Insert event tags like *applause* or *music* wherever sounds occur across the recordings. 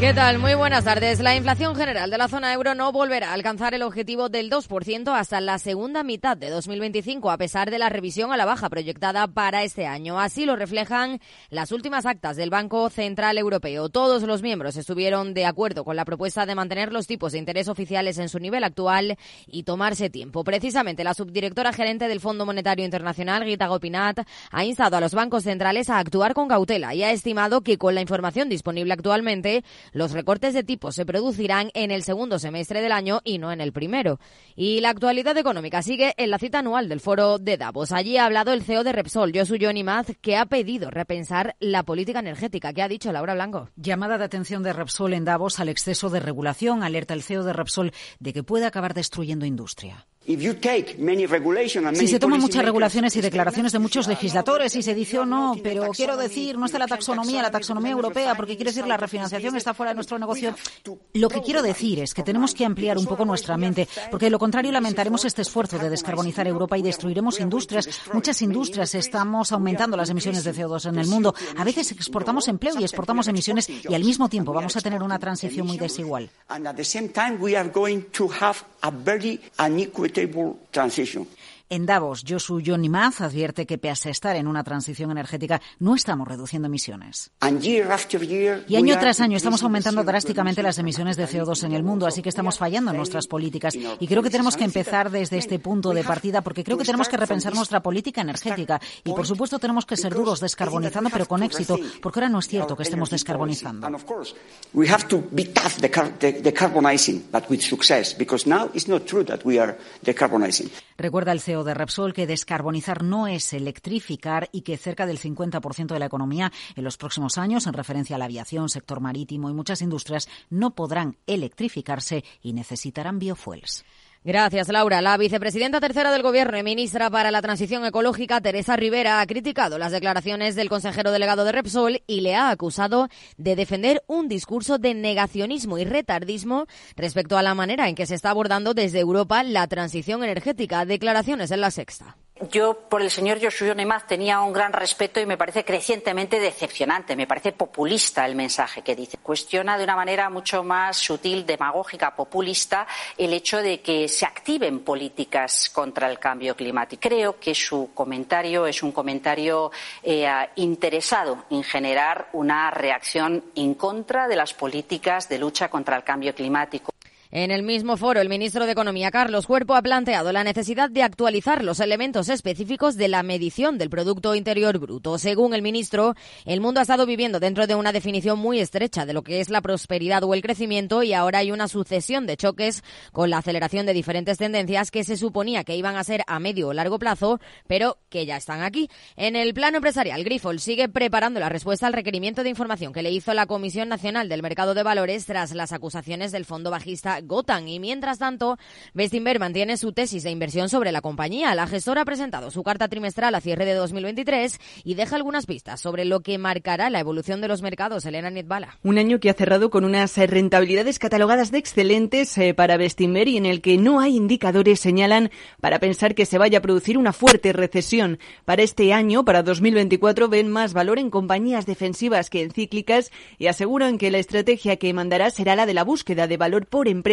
¿Qué tal? Muy buenas tardes. La inflación general de la zona euro no volverá a alcanzar el objetivo del 2% hasta la segunda mitad de 2025, a pesar de la revisión a la baja proyectada para este año. Así lo reflejan las últimas actas del Banco Central Europeo. Todos los miembros estuvieron de acuerdo con la propuesta de mantener los tipos de interés oficiales en su nivel actual y tomarse tiempo. Precisamente, la subdirectora gerente del Fondo Monetario Internacional, Gita Gopinath, ha instado a los bancos centrales a actuar con cautela y ha estimado que con la información disponible actualmente, los recortes de tipos se producirán en el segundo semestre del año y no en el primero. Y la actualidad económica sigue en la cita anual del foro de Davos. Allí ha hablado el CEO de Repsol, Josu Maz, que ha pedido repensar la política energética. ¿Qué ha dicho Laura Blanco? Llamada de atención de Repsol en Davos al exceso de regulación. Alerta el CEO de Repsol de que puede acabar destruyendo industria. Si se toman muchas regulaciones y declaraciones de muchos legisladores y se dice o no, pero quiero decir, no está la taxonomía, la taxonomía europea, porque quiere decir la refinanciación está fuera de nuestro negocio. Lo que quiero decir es que tenemos que ampliar un poco nuestra mente, porque de lo contrario lamentaremos este esfuerzo de descarbonizar Europa y destruiremos industrias. Muchas industrias estamos aumentando las emisiones de CO2 en el mundo. A veces exportamos empleo y exportamos emisiones y al mismo tiempo vamos a tener una transición muy desigual. equitable transition. En Davos, Josu Johnny Maz advierte que pese a estar en una transición energética, no estamos reduciendo emisiones. Y año tras año estamos aumentando drásticamente las emisiones de CO2 en el mundo, así que estamos fallando en nuestras políticas. Y creo que tenemos que empezar desde este punto de partida, porque creo que tenemos que repensar nuestra política energética. Y por supuesto tenemos que ser duros descarbonizando, pero con éxito, porque ahora no es cierto que estemos descarbonizando. Recuerda el De Repsol que descarbonizar no es electrificar y que cerca del 50% de la economía en los próximos años, en referencia a la aviación, sector marítimo y muchas industrias, no podrán electrificarse y necesitarán biofuels. Gracias, Laura. La vicepresidenta tercera del Gobierno y ministra para la Transición Ecológica, Teresa Rivera, ha criticado las declaraciones del consejero delegado de Repsol y le ha acusado de defender un discurso de negacionismo y retardismo respecto a la manera en que se está abordando desde Europa la transición energética. Declaraciones en la sexta yo por el señor Joshua Nemaz tenía un gran respeto y me parece crecientemente decepcionante, me parece populista el mensaje que dice. Cuestiona de una manera mucho más sutil, demagógica, populista, el hecho de que se activen políticas contra el cambio climático. Creo que su comentario es un comentario eh, interesado en generar una reacción en contra de las políticas de lucha contra el cambio climático. En el mismo foro, el ministro de Economía, Carlos Cuerpo, ha planteado la necesidad de actualizar los elementos específicos de la medición del Producto Interior Bruto. Según el ministro, el mundo ha estado viviendo dentro de una definición muy estrecha de lo que es la prosperidad o el crecimiento y ahora hay una sucesión de choques con la aceleración de diferentes tendencias que se suponía que iban a ser a medio o largo plazo, pero que ya están aquí. En el plano empresarial, Grifol sigue preparando la respuesta al requerimiento de información que le hizo la Comisión Nacional del Mercado de Valores tras las acusaciones del fondo bajista Gotan. Y mientras tanto, Bestinberg mantiene su tesis de inversión sobre la compañía. La gestora ha presentado su carta trimestral a cierre de 2023 y deja algunas pistas sobre lo que marcará la evolución de los mercados. Elena Netbala. Un año que ha cerrado con unas rentabilidades catalogadas de excelentes eh, para Bestinberg y en el que no hay indicadores señalan para pensar que se vaya a producir una fuerte recesión. Para este año, para 2024, ven más valor en compañías defensivas que en cíclicas y aseguran que la estrategia que mandará será la de la búsqueda de valor por empresa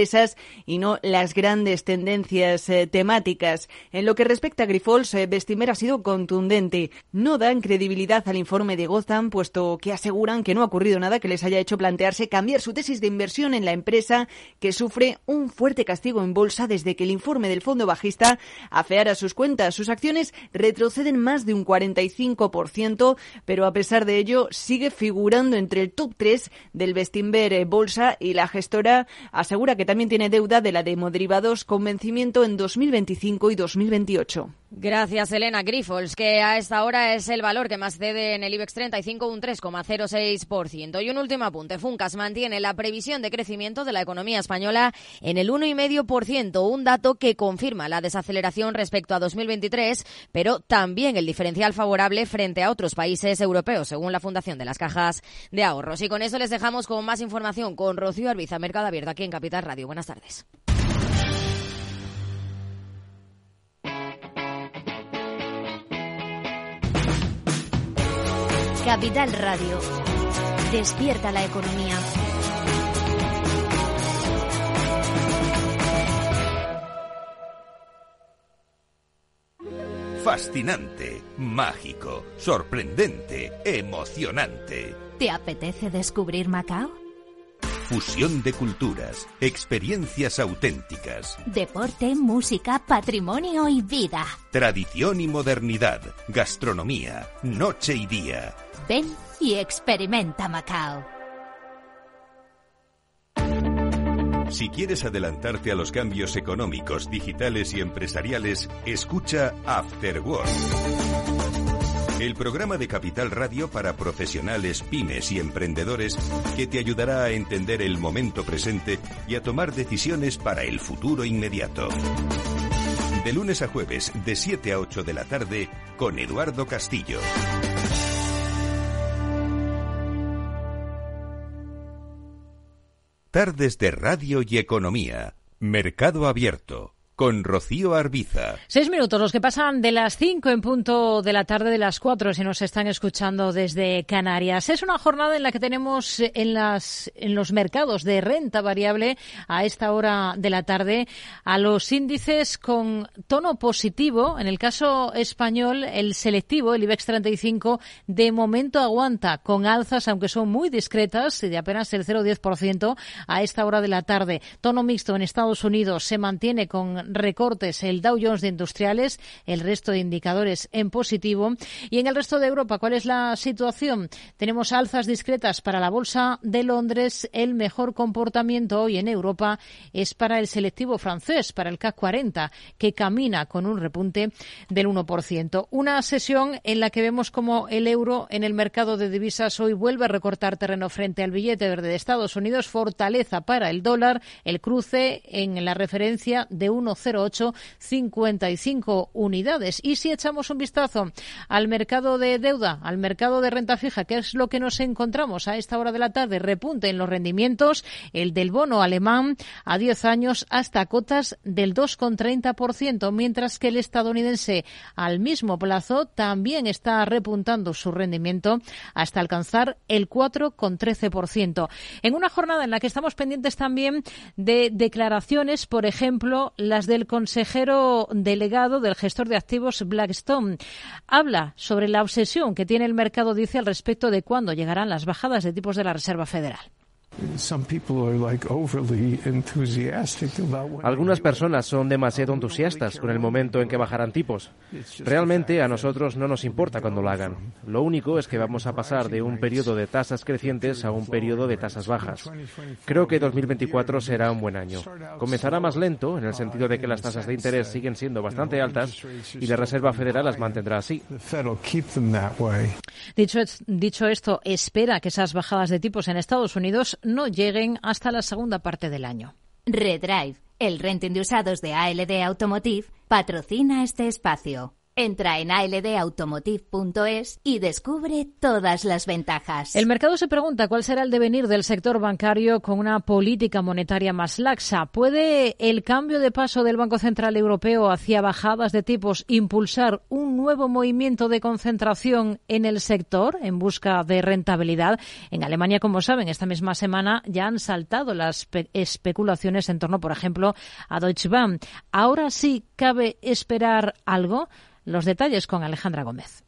y no las grandes tendencias eh, temáticas. En lo que respecta a Grifols, eh, ha sido contundente. No dan credibilidad al informe de Gotham, puesto que aseguran que no ha ocurrido nada que les haya hecho plantearse cambiar su tesis de inversión en la empresa, que sufre un fuerte castigo en bolsa desde que el informe del fondo bajista afeara sus cuentas. Sus acciones retroceden más de un 45%, pero a pesar de ello sigue figurando entre el top 3 del Bestinver eh, Bolsa y la gestora asegura que también tiene deuda de la de hemoderivados con vencimiento en 2025 y 2028. Gracias, Elena Grifols, que a esta hora es el valor que más cede en el IBEX 35, un 3,06%. Y un último apunte. Funcas mantiene la previsión de crecimiento de la economía española en el 1,5%, un dato que confirma la desaceleración respecto a 2023, pero también el diferencial favorable frente a otros países europeos, según la Fundación de las Cajas de Ahorros. Y con eso les dejamos con más información con Rocío Arbiza, Mercado Abierto, aquí en Capital Radio. Buenas tardes. Capital Radio. Despierta la economía. Fascinante, mágico, sorprendente, emocionante. ¿Te apetece descubrir Macao? Fusión de culturas, experiencias auténticas. Deporte, música, patrimonio y vida. Tradición y modernidad, gastronomía, noche y día. Ven y experimenta Macao. Si quieres adelantarte a los cambios económicos, digitales y empresariales, escucha After Work. El programa de Capital Radio para profesionales, pymes y emprendedores que te ayudará a entender el momento presente y a tomar decisiones para el futuro inmediato. De lunes a jueves, de 7 a 8 de la tarde, con Eduardo Castillo. Tardes de Radio y Economía. Mercado Abierto con Rocío Arbiza. Seis minutos, los que pasan de las cinco en punto de la tarde de las cuatro, si nos están escuchando desde Canarias. Es una jornada en la que tenemos en, las, en los mercados de renta variable a esta hora de la tarde a los índices con tono positivo. En el caso español, el selectivo, el IBEX 35, de momento aguanta con alzas, aunque son muy discretas, de apenas el 0,10% a esta hora de la tarde. Tono mixto en Estados Unidos se mantiene con recortes el Dow Jones de industriales, el resto de indicadores en positivo. Y en el resto de Europa, ¿cuál es la situación? Tenemos alzas discretas para la Bolsa de Londres. El mejor comportamiento hoy en Europa es para el selectivo francés, para el CAC 40, que camina con un repunte del 1%. Una sesión en la que vemos como el euro en el mercado de divisas hoy vuelve a recortar terreno frente al billete verde de Estados Unidos, fortaleza para el dólar, el cruce en la referencia de 1 0,855 unidades. Y si echamos un vistazo al mercado de deuda, al mercado de renta fija, ¿qué es lo que nos encontramos a esta hora de la tarde? Repunte en los rendimientos, el del bono alemán a 10 años hasta cotas del 2,30%, mientras que el estadounidense al mismo plazo también está repuntando su rendimiento hasta alcanzar el 4,13%. En una jornada en la que estamos pendientes también de declaraciones, por ejemplo, las del consejero delegado del gestor de activos Blackstone. Habla sobre la obsesión que tiene el mercado, dice, al respecto de cuándo llegarán las bajadas de tipos de la Reserva Federal. Algunas personas son demasiado entusiastas con el momento en que bajarán tipos. Realmente a nosotros no nos importa cuando lo hagan. Lo único es que vamos a pasar de un periodo de tasas crecientes a un periodo de tasas bajas. Creo que 2024 será un buen año. Comenzará más lento en el sentido de que las tasas de interés siguen siendo bastante altas y la Reserva Federal las mantendrá así. Dicho, dicho esto, espera que esas bajadas de tipos en Estados Unidos no lleguen hasta la segunda parte del año. Redrive, el renting de usados de ALD Automotive, patrocina este espacio. Entra en aldautomotive.es y descubre todas las ventajas. El mercado se pregunta cuál será el devenir del sector bancario con una política monetaria más laxa. ¿Puede el cambio de paso del Banco Central Europeo hacia bajadas de tipos impulsar un nuevo movimiento de concentración en el sector en busca de rentabilidad? En Alemania, como saben, esta misma semana ya han saltado las especulaciones en torno, por ejemplo, a Deutsche Bank. Ahora sí cabe esperar algo. Los detalles con Alejandra Gómez.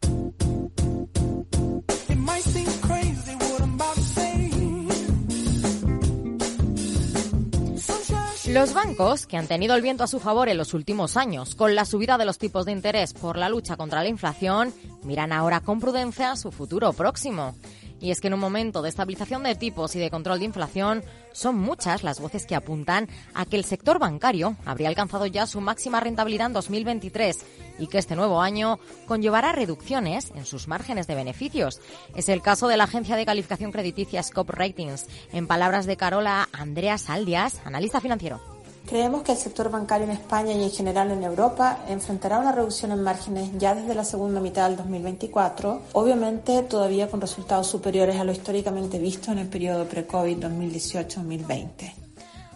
Los bancos, que han tenido el viento a su favor en los últimos años con la subida de los tipos de interés por la lucha contra la inflación, miran ahora con prudencia su futuro próximo. Y es que en un momento de estabilización de tipos y de control de inflación, son muchas las voces que apuntan a que el sector bancario habría alcanzado ya su máxima rentabilidad en 2023 y que este nuevo año conllevará reducciones en sus márgenes de beneficios. Es el caso de la agencia de calificación crediticia Scope Ratings, en palabras de Carola Andrea Saldias, analista financiero. Creemos que el sector bancario en España y en general en Europa enfrentará una reducción en márgenes ya desde la segunda mitad del 2024, obviamente todavía con resultados superiores a lo históricamente visto en el periodo pre-COVID 2018-2020.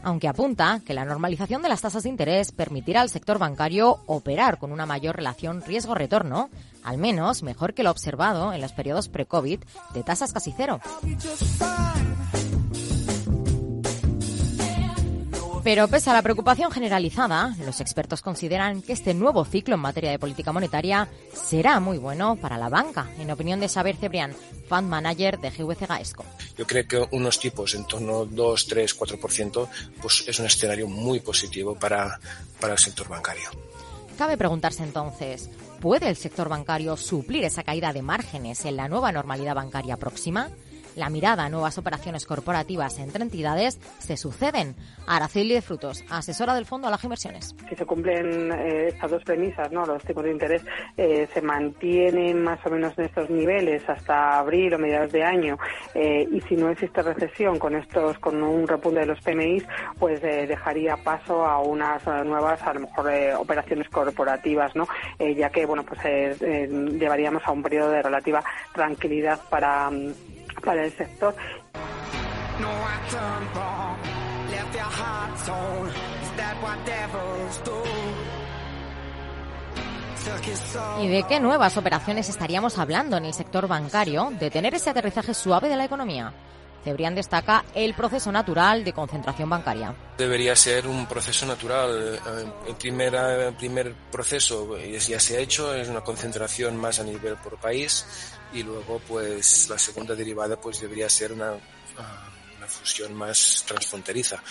aunque apunta que la normalización de las tasas de interés permitirá al sector bancario operar con una mayor relación riesgo-retorno, al menos mejor que lo observado en los periodos pre-COVID de tasas casi cero. Pero pese a la preocupación generalizada, los expertos consideran que este nuevo ciclo en materia de política monetaria será muy bueno para la banca, en opinión de Xavier Cebrián, fund manager de GVC Gaesco. Yo creo que unos tipos en torno 2, 3, 4% pues es un escenario muy positivo para, para el sector bancario. Cabe preguntarse entonces, ¿puede el sector bancario suplir esa caída de márgenes en la nueva normalidad bancaria próxima? La mirada a nuevas operaciones corporativas entre entidades se suceden. Araceli de Frutos, asesora del Fondo a las Inversiones. Si se cumplen eh, estas dos premisas, ¿no? los tipos de interés eh, se mantienen más o menos en estos niveles hasta abril o mediados de año eh, y si no existe recesión con estos con un repunte de los PMI, pues dejaría paso a unas nuevas, a lo mejor, operaciones corporativas, ¿no? ya que bueno pues llevaríamos a un periodo de relativa tranquilidad para para el sector. ¿Y de qué nuevas operaciones estaríamos hablando en el sector bancario de tener ese aterrizaje suave de la economía? Cebrián destaca el proceso natural de concentración bancaria. Debería ser un proceso natural. Eh, el primer, el primer proceso ya se ha hecho, es una concentración más a nivel por país y luego pues la segunda derivada pues debería ser una, una fusión más transfronteriza.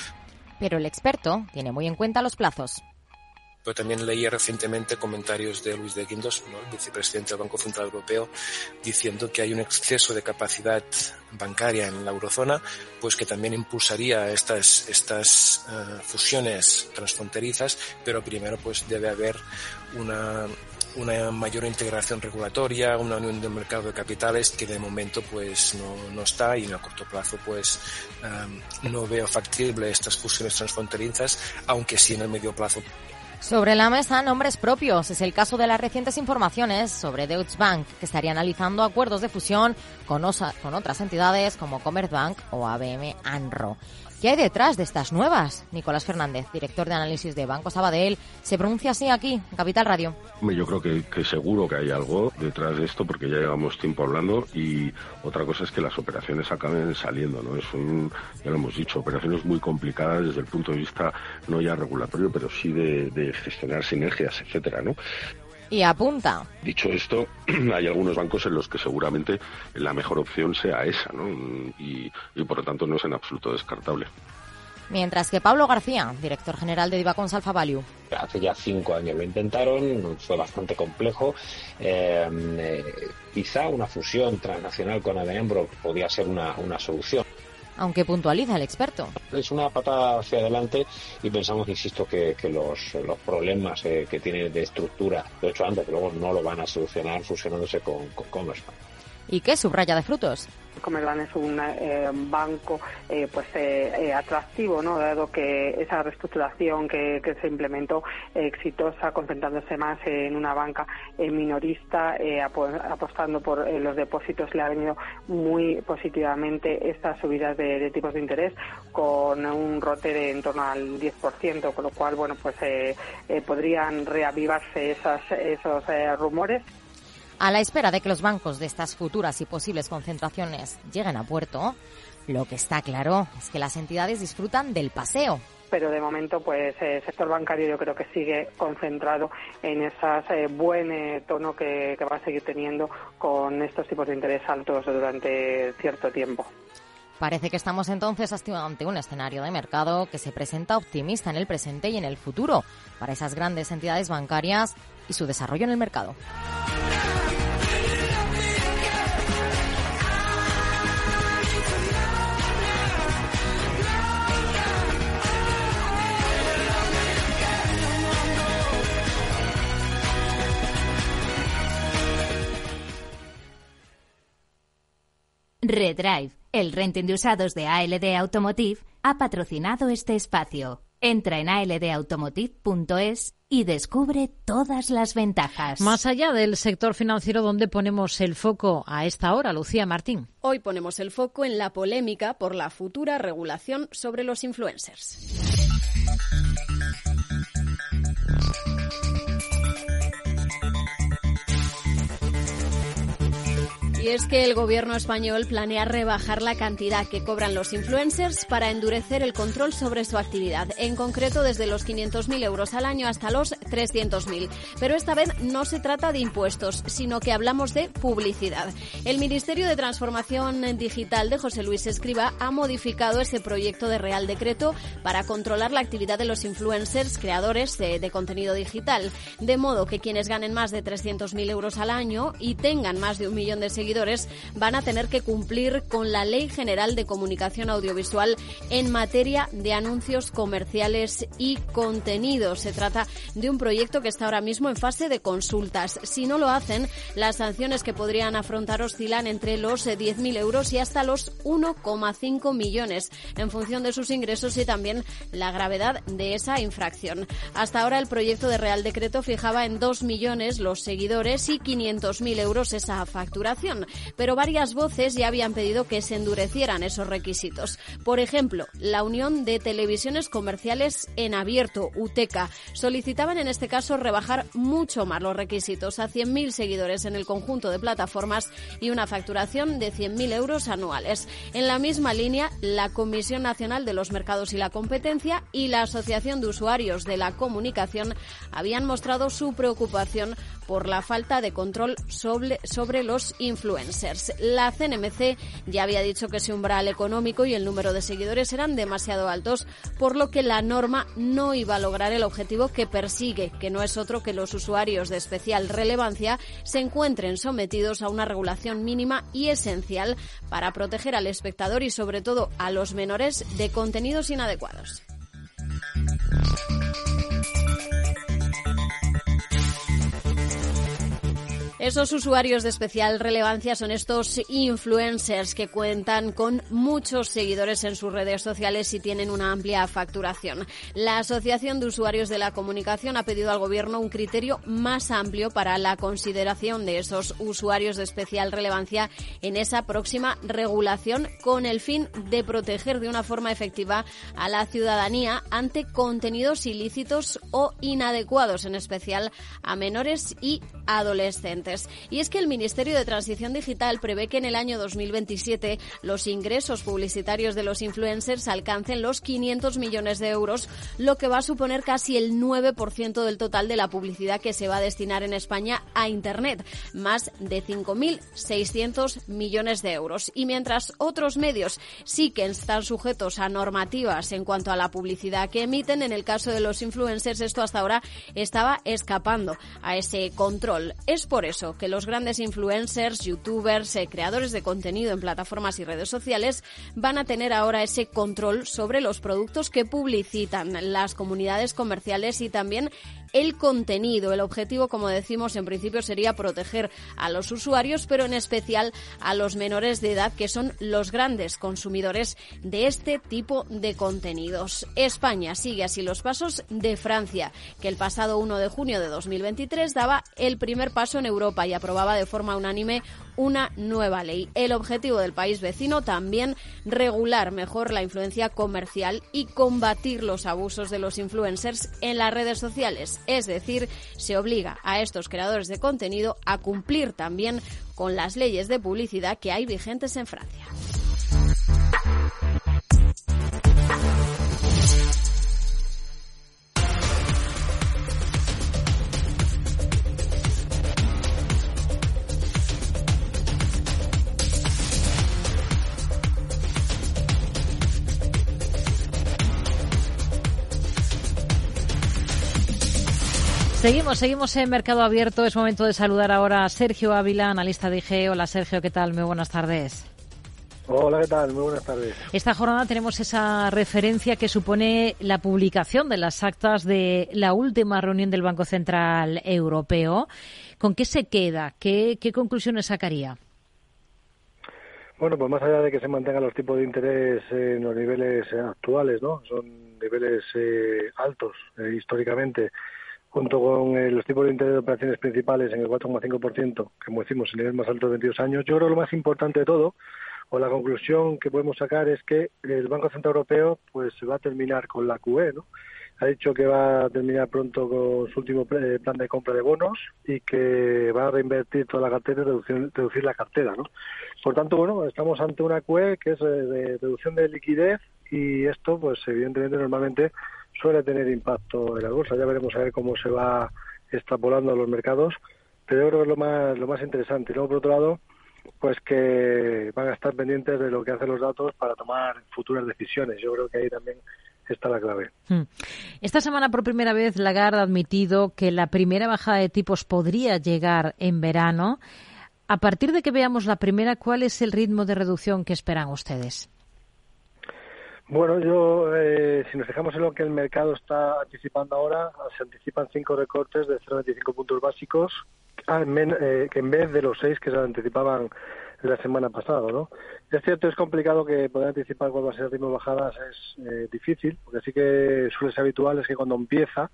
Pero el experto tiene muy en cuenta los plazos. Pero también leí recientemente comentarios de Luis de Guindos, el vicepresidente del Banco Central Europeo, diciendo que hay un exceso de capacidad bancaria en la eurozona, pues que también impulsaría estas, estas uh, fusiones transfronterizas, pero primero pues debe haber una, una mayor integración regulatoria, una unión del mercado de capitales que de momento pues no, no está y en el corto plazo pues no veo factible estas fusiones transfronterizas, aunque sí en el medio plazo. Sobre la mesa, nombres propios. Es el caso de las recientes informaciones sobre Deutsche Bank, que estaría analizando acuerdos de fusión con, con otras entidades como Commerzbank o ABM ANRO. ¿Qué hay detrás de estas nuevas? Nicolás Fernández, director de análisis de Banco Sabadell, se pronuncia así aquí, en Capital Radio. Yo creo que, seguro que hay algo detrás de esto porque ya llevamos tiempo hablando y otra cosa es que las operaciones acaben saliendo, ¿no? Son, ya lo hemos dicho, operaciones muy complicadas desde el punto de vista no ya regulatorio, pero sí de, de gestionar sinergias, etcétera, ¿no? Y apunta. Dicho esto, *clears throat* hay algunos bancos en los que seguramente la mejor opción sea esa, ¿no? Y, por lo tanto no es en absoluto descartable. Mientras que Pablo García, director general de Divacons Alfa Value. Hace ya cinco años lo intentaron, fue bastante complejo. Eh, eh, quizá una fusión transnacional con Adenembro podía ser una, una solución aunque puntualiza el experto. Es una patada hacia adelante y pensamos, insisto, que, los, los, problemas eh, que tiene de estructura, de hecho antes, que luego no lo van a solucionar fusionándose con, con Commerzbank. ¿Y qué subraya de frutos? Comerban es un eh, banco eh, pues eh, atractivo, ¿no? dado que esa reestructuración que, se implementó exitosa, concentrándose más en una banca minorista, apostando por los depósitos, le ha venido muy positivamente estas subidas de, tipos de interés con un rote de en torno al 10%, con lo cual, bueno, pues podrían reavivarse esas, esos rumores. A la espera de que los bancos de estas futuras y posibles concentraciones lleguen a puerto, lo que está claro es que las entidades disfrutan del paseo. Pero de momento, pues el sector bancario yo creo que sigue concentrado en ese eh, buen eh, tono que, que va a seguir teniendo con estos tipos de interés altos durante cierto tiempo. Parece que estamos entonces ante un escenario de mercado que se presenta optimista en el presente y en el futuro para esas grandes entidades bancarias y su desarrollo en el mercado. Redrive, el renting de usados de ALD Automotive, ha patrocinado este espacio. Entra en aldautomotive.es y descubre todas las ventajas. Más allá del sector financiero, ¿dónde ponemos el foco a esta hora, Lucía Martín? Hoy ponemos el foco en la polémica por la futura regulación sobre los influencers. Es que el gobierno español planea rebajar la cantidad que cobran los influencers para endurecer el control sobre su actividad, en concreto desde los 500.000 euros al año hasta los 300.000. Pero esta vez no se trata de impuestos, sino que hablamos de publicidad. El Ministerio de Transformación Digital de José Luis Escriba ha modificado ese proyecto de Real Decreto para controlar la actividad de los influencers creadores de, de contenido digital, de modo que quienes ganen más de 300.000 euros al año y tengan más de un millón de seguidores van a tener que cumplir con la Ley General de Comunicación Audiovisual en materia de anuncios comerciales y contenidos. Se trata de un proyecto que está ahora mismo en fase de consultas. Si no lo hacen, las sanciones que podrían afrontar oscilan entre los 10.000 euros y hasta los 1,5 millones, en función de sus ingresos y también la gravedad de esa infracción. Hasta ahora el proyecto de Real Decreto fijaba en 2 millones los seguidores y 500.000 euros esa facturación pero varias voces ya habían pedido que se endurecieran esos requisitos. Por ejemplo, la Unión de Televisiones Comerciales en Abierto, UTECA, solicitaban en este caso rebajar mucho más los requisitos a 100.000 seguidores en el conjunto de plataformas y una facturación de 100.000 euros anuales. En la misma línea, la Comisión Nacional de los Mercados y la Competencia y la Asociación de Usuarios de la Comunicación habían mostrado su preocupación por la falta de control sobre, sobre los influencers. La CNMC ya había dicho que ese umbral económico y el número de seguidores eran demasiado altos, por lo que la norma no iba a lograr el objetivo que persigue, que no es otro que los usuarios de especial relevancia se encuentren sometidos a una regulación mínima y esencial para proteger al espectador y sobre todo a los menores de contenidos inadecuados. Esos usuarios de especial relevancia son estos influencers que cuentan con muchos seguidores en sus redes sociales y tienen una amplia facturación. La Asociación de Usuarios de la Comunicación ha pedido al Gobierno un criterio más amplio para la consideración de esos usuarios de especial relevancia en esa próxima regulación con el fin de proteger de una forma efectiva a la ciudadanía ante contenidos ilícitos o inadecuados, en especial a menores y adolescentes. Y es que el Ministerio de Transición Digital prevé que en el año 2027 los ingresos publicitarios de los influencers alcancen los 500 millones de euros, lo que va a suponer casi el 9% del total de la publicidad que se va a destinar en España a Internet, más de 5.600 millones de euros. Y mientras otros medios sí que están sujetos a normativas en cuanto a la publicidad que emiten, en el caso de los influencers esto hasta ahora estaba escapando a ese control. Es por eso que los grandes influencers, youtubers, eh, creadores de contenido en plataformas y redes sociales van a tener ahora ese control sobre los productos que publicitan las comunidades comerciales y también el contenido. El objetivo, como decimos, en principio sería proteger a los usuarios, pero en especial a los menores de edad, que son los grandes consumidores de este tipo de contenidos. España sigue así los pasos de Francia, que el pasado 1 de junio de 2023 daba el primer paso en Europa y aprobaba de forma unánime una nueva ley. El objetivo del país vecino también regular mejor la influencia comercial y combatir los abusos de los influencers en las redes sociales. Es decir, se obliga a estos creadores de contenido a cumplir también con las leyes de publicidad que hay vigentes en Francia. Seguimos, seguimos en Mercado Abierto. Es momento de saludar ahora a Sergio Ávila, analista de IG. Hola Sergio, ¿qué tal? Muy buenas tardes. Hola, ¿qué tal? Muy buenas tardes. Esta jornada tenemos esa referencia que supone la publicación de las actas de la última reunión del Banco Central Europeo. ¿Con qué se queda? ¿Qué, qué conclusiones sacaría? Bueno, pues más allá de que se mantengan los tipos de interés en los niveles actuales, ¿no? Son niveles eh, altos eh, históricamente, junto con eh, los tipos de interés de operaciones principales en el 4,5%, que como decimos, el nivel más alto de 22 años. Yo creo que lo más importante de todo, o la conclusión que podemos sacar, es que el Banco Central Europeo pues va a terminar con la QE, ¿no? ha dicho que va a terminar pronto con su último plan de compra de bonos y que va a reinvertir toda la cartera y reducir, la cartera. ¿no? Por tanto, bueno, estamos ante una QE que es de reducción de liquidez y esto, pues evidentemente, normalmente suele tener impacto en la bolsa. Ya veremos a ver cómo se va extrapolando a los mercados, pero yo creo que es lo más, lo más interesante. Y luego, por otro lado, pues que van a estar pendientes de lo que hacen los datos para tomar futuras decisiones. Yo creo que ahí también está la clave. Hmm. Esta semana, por primera vez, Lagarde ha admitido que la primera bajada de tipos podría llegar en verano. A partir de que veamos la primera, ¿cuál es el ritmo de reducción que esperan ustedes? Bueno, yo, eh, si nos fijamos en lo que el mercado está anticipando ahora, se anticipan cinco recortes de 0,25 puntos básicos, eh, que en vez de los seis que se anticipaban la semana pasada, ¿no? Es cierto, es complicado que poder anticipar cuál va a ser el ritmo de bajadas, es eh, difícil, porque sí que suele ser habitual, es que cuando empieza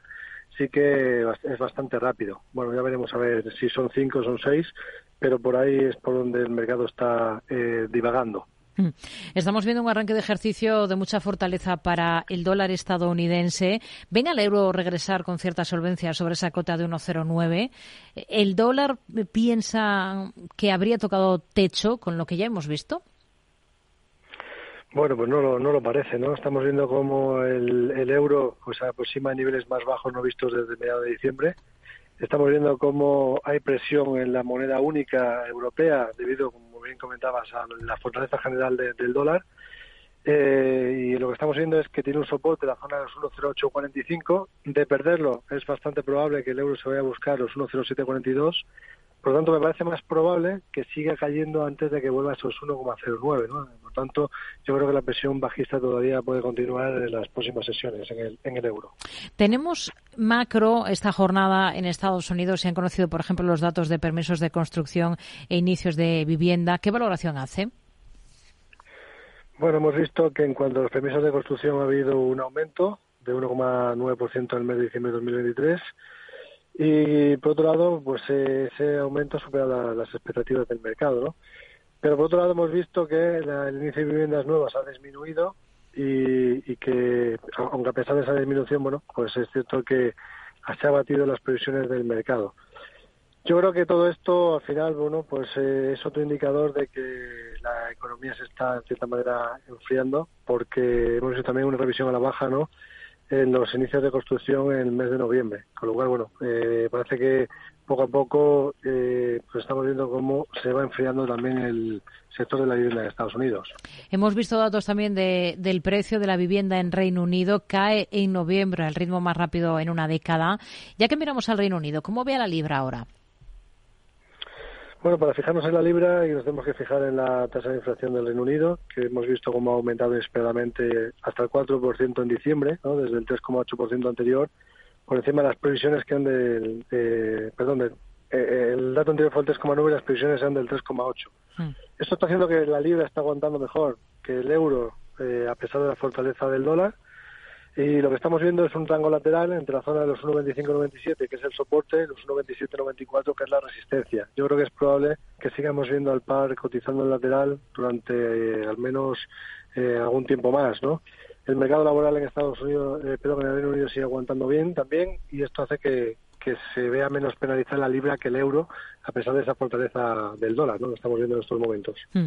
sí que es bastante rápido. Bueno, ya veremos a ver si son cinco o son seis, pero por ahí es por donde el mercado está eh, divagando. Mm. Estamos viendo un arranque de ejercicio de mucha fortaleza para el dólar estadounidense. Ven al euro regresar con cierta solvencia sobre esa cota de 1,09. ¿El dólar piensa que habría tocado techo con lo que ya hemos visto? Bueno, pues no lo, parece, ¿no? Estamos viendo cómo el, euro pues, aproxima a niveles más bajos no vistos desde mediados de diciembre. Estamos viendo cómo hay presión en la moneda única europea debido, como bien comentabas, a la fortaleza general del dólar. Eh, y lo que estamos viendo es que tiene un soporte en la zona de los 1.0845. De perderlo, es bastante probable que el euro se vaya a buscar los 1.0742 por lo tanto, me parece más probable que siga cayendo antes de que vuelva a esos 1,09. ¿no? Por tanto, yo creo que la presión bajista todavía puede continuar en las próximas sesiones en el, en el euro. Tenemos macro esta jornada en Estados Unidos. Se han conocido, por ejemplo, los datos de permisos de construcción e inicios de vivienda. ¿Qué valoración hace? Bueno, hemos visto que en cuanto a los permisos de construcción ha habido un aumento de 1,9% en el mes de diciembre de 2023 y por otro lado, pues ese aumento supera las expectativas del mercado, ¿no? Pero por otro lado hemos visto que el índice de viviendas nuevas ha disminuido y, que, aunque a pesar de esa disminución, bueno, pues es cierto que se ha batido las previsiones del mercado. Yo creo que todo esto, al final, bueno, pues eh, es otro indicador de que la economía se está, en cierta manera, enfriando, porque hemos visto también una revisión a la baja, ¿no?, en los inicios de construcción en el mes de noviembre. Con lo cual, bueno, eh, parece que poco a poco eh, pues estamos viendo cómo se va enfriando también el sector de la vivienda en Estados Unidos. Hemos visto datos también de, del precio de la vivienda en Reino Unido. Cae en noviembre al ritmo más rápido en una década. Ya que miramos al Reino Unido, ¿cómo ve a la libra ahora? Bueno, para fijarnos en la libra y nos tenemos que fijar en la tasa de inflación del Reino Unido, que hemos visto cómo ha aumentado inesperadamente hasta el 4% en diciembre, ¿no? desde el 3,8% anterior, por encima de las previsiones que han del... perdón, eh, el dato anterior fue el 3,9 y las previsiones eran del 3,8. Hmm. Esto está haciendo que la libra está aguantando mejor que el euro, eh, a pesar de la fortaleza del dólar, y lo que estamos viendo es un rango lateral entre la zona de los 1,25-97, que es el soporte, y los 1,27-94, que es la resistencia. Yo creo que es probable que sigamos viendo al par cotizando en lateral durante eh, al menos eh, algún tiempo más, ¿no? El mercado laboral en Estados Unidos, eh, pero en el Reino Unido sigue aguantando bien también y esto hace que, que se vea menos penalizada la libra que el euro, a pesar de esa fortaleza del dólar, ¿no? Lo estamos viendo en estos momentos. Hmm.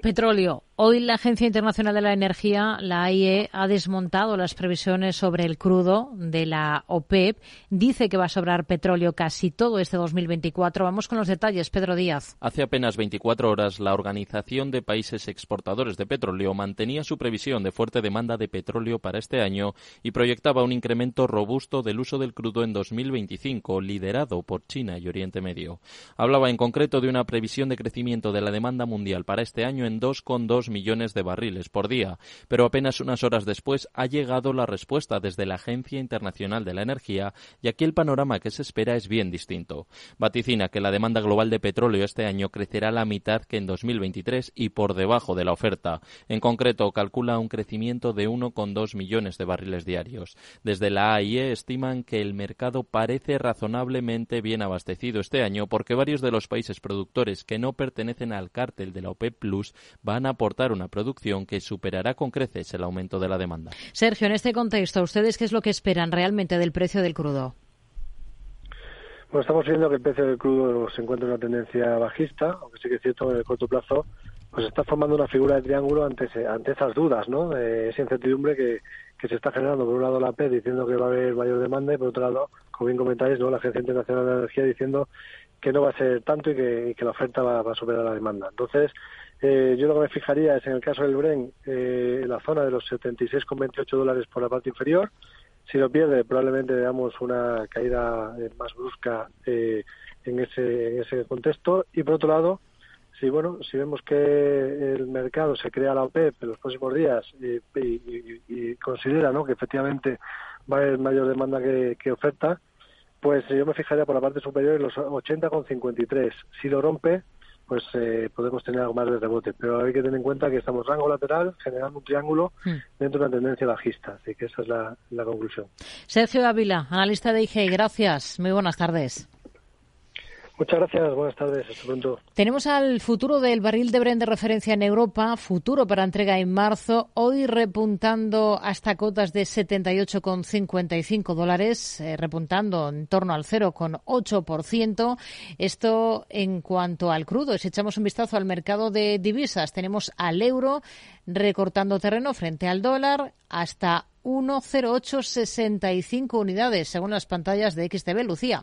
Petróleo. Hoy la Agencia Internacional de la Energía, la AIE, ha desmontado las previsiones sobre el crudo de la OPEP. Dice que va a sobrar petróleo casi todo este 2024. Vamos con los detalles. Pedro Díaz. Hace apenas 24 horas, la Organización de Países Exportadores de Petróleo mantenía su previsión de fuerte demanda de petróleo para este año y proyectaba un incremento robusto del uso del crudo en 2024 2025, liderado por China y Oriente Medio. Hablaba en concreto de una previsión de crecimiento de la demanda mundial para este año en 2,2 millones de barriles por día, pero apenas unas horas después ha llegado la respuesta desde la Agencia Internacional de la Energía y aquí el panorama que se espera es bien distinto. Vaticina que la demanda global de petróleo este año crecerá la mitad que en 2023 y por debajo de la oferta. En concreto, calcula un crecimiento de 1,2 millones de barriles diarios. Desde la AIE estiman que el mercado parece razonablemente bien abastecido este año porque varios de los países productores que no pertenecen al cártel de la OPEP Plus van a aportar una producción que superará con creces el aumento de la demanda. Sergio, en este contexto, ¿ustedes qué es lo que esperan realmente del precio del crudo? Bueno, estamos viendo que el precio del crudo se encuentra en una tendencia bajista, aunque sí que es cierto que en el corto plazo pues está formando una figura de triángulo ante, ante esas dudas, ¿no? esa incertidumbre que, que se está generando. Por un lado la PED diciendo que va a haber mayor demanda y por otro lado, como bien comentáis, ¿no? la Agencia Internacional de Energía diciendo que no va a ser tanto y que, la oferta va, a superar la demanda. Entonces, eh, yo lo que me fijaría es en el caso del Bren, eh, la zona de los 76,28 dólares por la parte inferior. Si lo pierde, probablemente veamos una caída eh, más brusca en, ese, en ese contexto. Y por otro lado, si bueno, si vemos que el mercado se crea la OPEP en los próximos días y, considera ¿no? que efectivamente va a haber mayor demanda que, oferta, pues yo me fijaría por la parte superior en los 80,53. Si lo rompe, pues eh, podemos tener algo más de rebote. Pero hay que tener en cuenta que estamos rango lateral, generando un triángulo hmm. dentro de una tendencia bajista. Así que esa es la, la conclusión. Sergio Ávila, analista de IG, gracias. Muy buenas tardes. Muchas gracias, buenas tardes. Tenemos al futuro del barril de Bren de referencia en Europa, futuro para entrega en marzo, hoy repuntando hasta cotas de 78,55 dólares, eh, repuntando en torno al 0,8%. Esto en cuanto al crudo. Si echamos un vistazo al mercado de divisas, tenemos al euro recortando terreno frente al dólar hasta 1,0865 unidades, según las pantallas de XTB Lucía.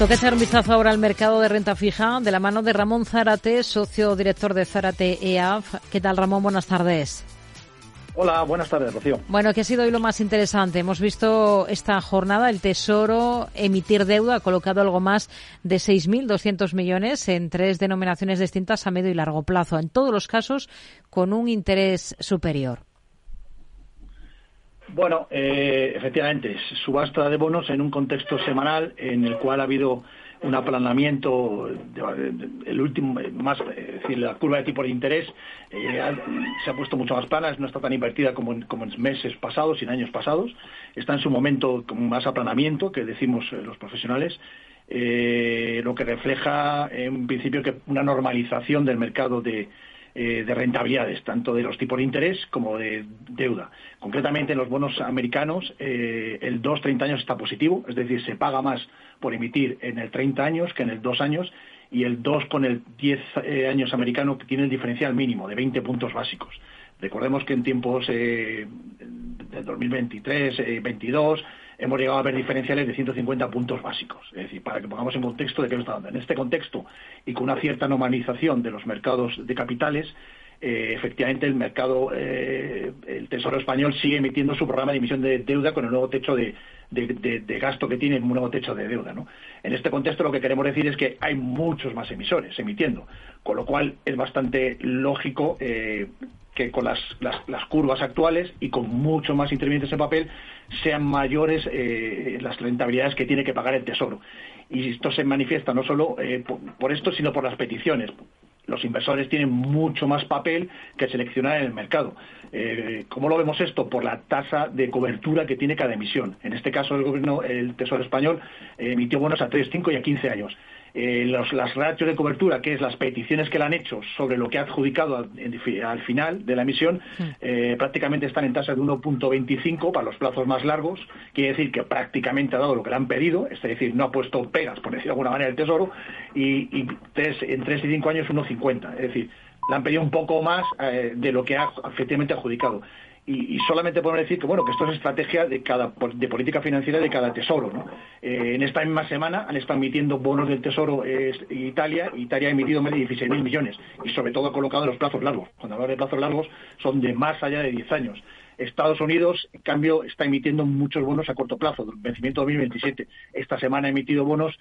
Toca echar un vistazo ahora al mercado de renta fija de la mano de Ramón Zárate, socio director de Zárate EAF. ¿Qué tal, Ramón? Buenas tardes. Hola, buenas tardes, Rocío. Bueno, ¿qué ha sido hoy lo más interesante? Hemos visto esta jornada, el Tesoro emitir deuda, ha colocado algo más de 6.200 millones en tres denominaciones distintas a medio y largo plazo, en todos los casos con un interés superior. Bueno, eh, efectivamente, subasta de bonos en un contexto semanal en el cual ha habido un aplanamiento, el último, más, es decir, la curva de tipo de interés eh, se ha puesto mucho más plana, no está tan invertida como en, como en meses pasados y en años pasados, está en su momento con más aplanamiento, que decimos eh, los profesionales, lo que refleja en principio que una normalización del mercado de, eh, de rentabilidades, tanto de los tipos de interés como de deuda. Concretamente, en los bonos americanos, eh, el 2-30 años está positivo, es decir, se paga más por emitir en el 30 años que en el 2 años, y el 2 con el 10 eh, años americano tiene el diferencial mínimo de 20 puntos básicos. Recordemos que en tiempos eh, del 2023, 22, hemos llegado a ver diferenciales de 150 puntos básicos. Es decir, para que pongamos en contexto de qué nos está dando. En este contexto y con una cierta normalización de los mercados de capitales, eh, efectivamente el mercado, eh, el Tesoro español sigue emitiendo su programa de emisión de deuda con el nuevo techo de, gasto que tiene un nuevo techo de deuda. ¿no? En este contexto lo que queremos decir es que hay muchos más emisores emitiendo, con lo cual es bastante lógico eh, que con las, las, curvas actuales y con mucho más intervinientes en papel sean mayores eh, las rentabilidades que tiene que pagar el Tesoro. Y esto se manifiesta no solo eh, por, esto, sino por las peticiones los inversores tienen mucho más papel que seleccionar en el mercado. Eh, ¿Cómo lo vemos esto? Por la tasa de cobertura que tiene cada emisión. En este caso, el gobierno, el Tesoro español, emitió bonos a 3, 5 y a 15 años. Eh, las ratios de cobertura, que es las peticiones que le han hecho sobre lo que ha adjudicado al, final de la emisión, eh, prácticamente están en tasa de 1.25 para los plazos más largos. Quiere decir que prácticamente ha dado lo que le han pedido, es decir, no ha puesto pegas, por decirlo de alguna manera, el Tesoro, y, en 3 y 5 años 1.50. Es decir, le han pedido un poco más eh, de lo que ha efectivamente adjudicado y, solamente podemos decir que bueno que esto es estrategia de cada de política financiera de cada tesoro ¿no? Eh, en esta misma semana han estado emitiendo bonos del tesoro eh, Italia Italia ha emitido más de 16.000 millones y sobre todo ha colocado los plazos largos cuando hablamos de plazos largos son de más allá de 10 años Estados Unidos, en cambio, está emitiendo muchos bonos a corto plazo, vencimiento 2027. Esta semana ha emitido bonos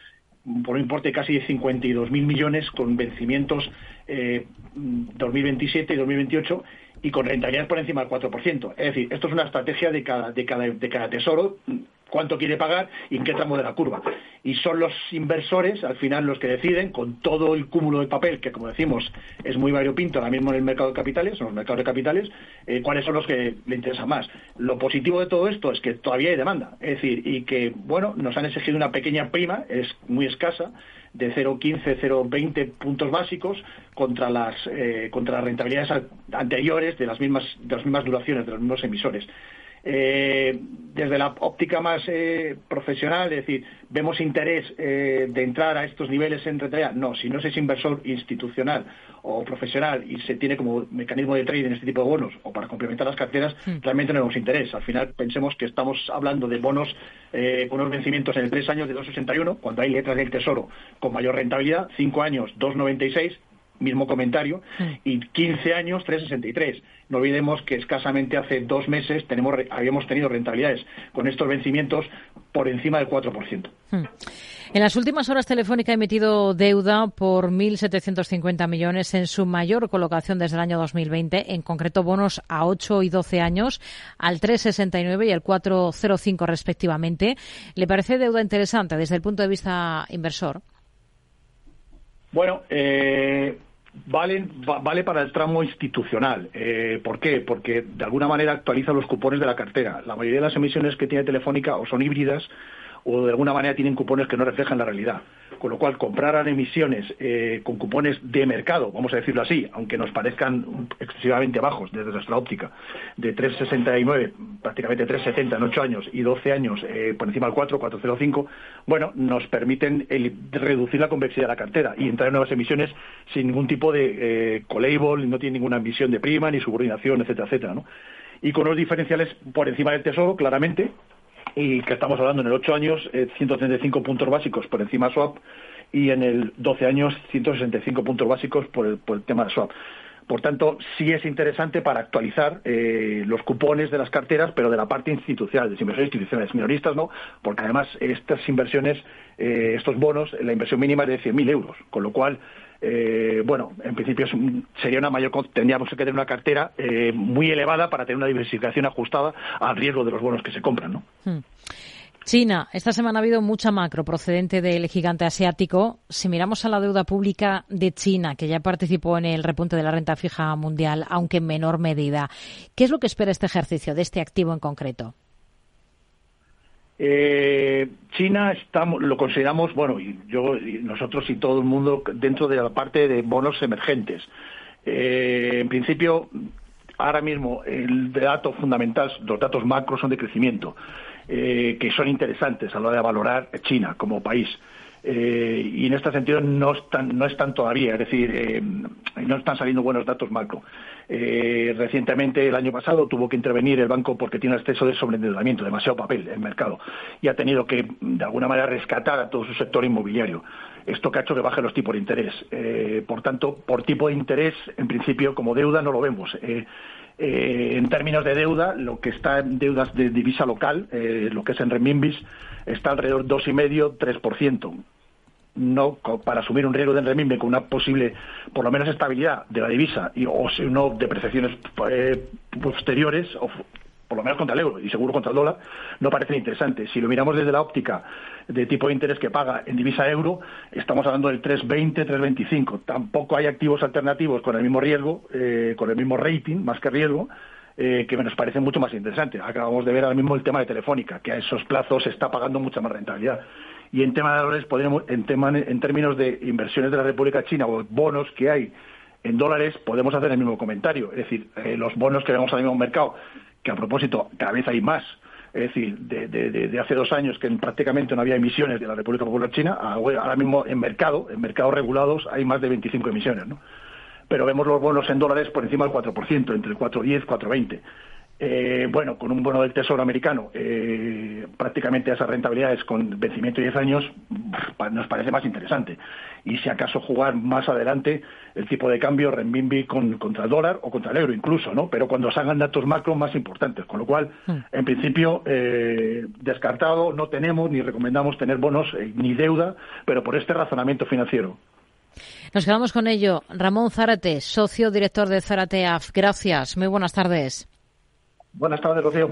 por un importe casi de 52.000 millones con vencimientos eh, 2027 y 2028 y con rentabilidad por encima del 4%. Es decir, esto es una estrategia de cada, de cada, de cada tesoro, cuánto quiere pagar y en qué tramo de la curva. Y son los inversores, al final, los que deciden, con todo el cúmulo de papel, que como decimos es muy variopinto ahora mismo en el mercado de capitales, en los mercados de capitales, eh, cuáles son los que le interesan más. Lo positivo de todo esto es que todavía hay demanda, es decir, y que, bueno, nos han exigido una pequeña prima, es muy escasa, de 0,15, 0,20 puntos básicos contra las, eh, contra las rentabilidades anteriores de las mismas, de las mismas duraciones, de los mismos emisores. Eh, desde la óptica más eh, profesional, es decir, ¿vemos interés eh, de entrar a estos niveles en rentabilidad? No, si no se es inversor institucional o profesional y se tiene como mecanismo de trading este tipo de bonos o para complementar las carteras, mm. realmente no vemos interés. Al final pensemos que estamos hablando de bonos con unos vencimientos en el tres años de 2,61, cuando hay letras del Tesoro con mayor rentabilidad, cinco años 2,96 mismo comentario, y 15 años 3,63. No olvidemos que escasamente hace dos meses tenemos, habíamos tenido rentabilidades con estos vencimientos por encima del 4%. Mm. En las últimas horas, Telefónica ha emitido deuda por 1.750 millones en su mayor colocación desde el año 2020, en concreto bonos a 8 y 12 años, al 3,69 y al 4,05 respectivamente. ¿Le parece deuda interesante desde el punto de vista inversor? Bueno, eh, vale, vale para el tramo institucional. Eh, ¿Por qué? Porque de alguna manera actualiza los cupones de la cartera. La mayoría de las emisiones que tiene Telefónica o son híbridas o de alguna manera tienen cupones que no reflejan la realidad con lo cual compraran emisiones eh, con cupones de mercado, vamos a decirlo así, aunque nos parezcan excesivamente bajos desde nuestra óptica, de 3,69, prácticamente 3,70 en 8 años y 12 años eh, por encima del 4, 4,05, bueno, nos permiten reducir la convexidad de la cartera y entrar en nuevas emisiones sin ningún tipo de eh, colabel, no tiene ninguna emisión de prima, ni subordinación, etcétera, etcétera, ¿no? Y con los diferenciales por encima del tesoro, claramente, y que estamos hablando en el 8 años, 135 eh, puntos básicos por encima swap y en el 12 años 165 puntos básicos por el, por el tema de swap. Por tanto, sí es interesante para actualizar eh, los cupones de las carteras, pero de la parte institucional, de las inversiones institucionales, minoristas no, porque además estas inversiones, eh, estos bonos, la inversión mínima es de 100.000 euros, con lo cual eh, bueno, en principio sería una mayor, tendríamos que tener una cartera eh, muy elevada para tener una diversificación ajustada al riesgo de los bonos que se compran, ¿no? Hmm. China, esta semana ha habido mucha macro procedente del gigante asiático. Si miramos a la deuda pública de China, que ya participó en el repunte de la renta fija mundial, aunque en menor medida, ¿qué es lo que espera este ejercicio de este activo en concreto? Eh, China estamos, lo consideramos, bueno, y yo, nosotros y todo el mundo dentro de la parte de bonos emergentes. Eh, en principio, ahora mismo el dato fundamental, los datos macros son de crecimiento, eh, que son interesantes a la hora de valorar China como país. Y en este sentido no están, no están todavía, es decir, no están saliendo buenos datos macro. Eh, recientemente, el año pasado, tuvo que intervenir el banco porque tiene un exceso de sobreendeudamiento, demasiado papel en el mercado, y ha tenido que, de alguna manera, rescatar a todo su sector inmobiliario. Esto que ha hecho que baje los tipos de interés. Eh, por tanto, por tipo de interés, en principio, como deuda, no lo vemos. Eh, en términos de deuda, lo que está en deudas de divisa local, lo que es en renminbis, está alrededor de 2,5-3% no para asumir un riesgo de renminbi con una posible, por lo menos, estabilidad de la divisa y, o si no depreciaciones eh, posteriores, o por lo menos contra el euro y seguro contra el dólar, no parecen interesantes. Si lo miramos desde la óptica de tipo de interés que paga en divisa euro, estamos hablando del 3,20, 3,25. Tampoco hay activos alternativos con el mismo riesgo, eh, con el mismo rating, más que riesgo, eh, que nos parece mucho más interesante. Acabamos de ver ahora mismo el tema de Telefónica, que a esos plazos está pagando mucha más rentabilidad. Y en tema de dólares, tema, en términos de inversiones de la República China o bonos que hay en dólares, podemos hacer el mismo comentario. Es decir, eh, los bonos que vemos ahora mismo en el mercado, que a propósito cada vez hay más, es decir, de, hace dos años que prácticamente no había emisiones de la República Popular China, ahora mismo en mercado, en mercados regulados, hay más de 25 emisiones, ¿no? Pero vemos los bonos en dólares por encima del 4%, entre el 4,10 y 4,20. Eh, bueno, con un bono del Tesoro americano, eh, prácticamente esas rentabilidades con vencimiento de 10 años, nos parece más interesante. Y si acaso jugar más adelante el tipo de cambio renminbi contra el dólar o contra el euro incluso, ¿no? Pero cuando salgan datos macro más importantes. Con lo cual, hmm. en principio, eh, descartado, no tenemos ni recomendamos tener bonos ni deuda, pero por este razonamiento financiero. Nos quedamos con ello. Ramón Zárate, socio director de Zárate AF. Gracias. Muy buenas tardes. Buenas tardes, Rocío.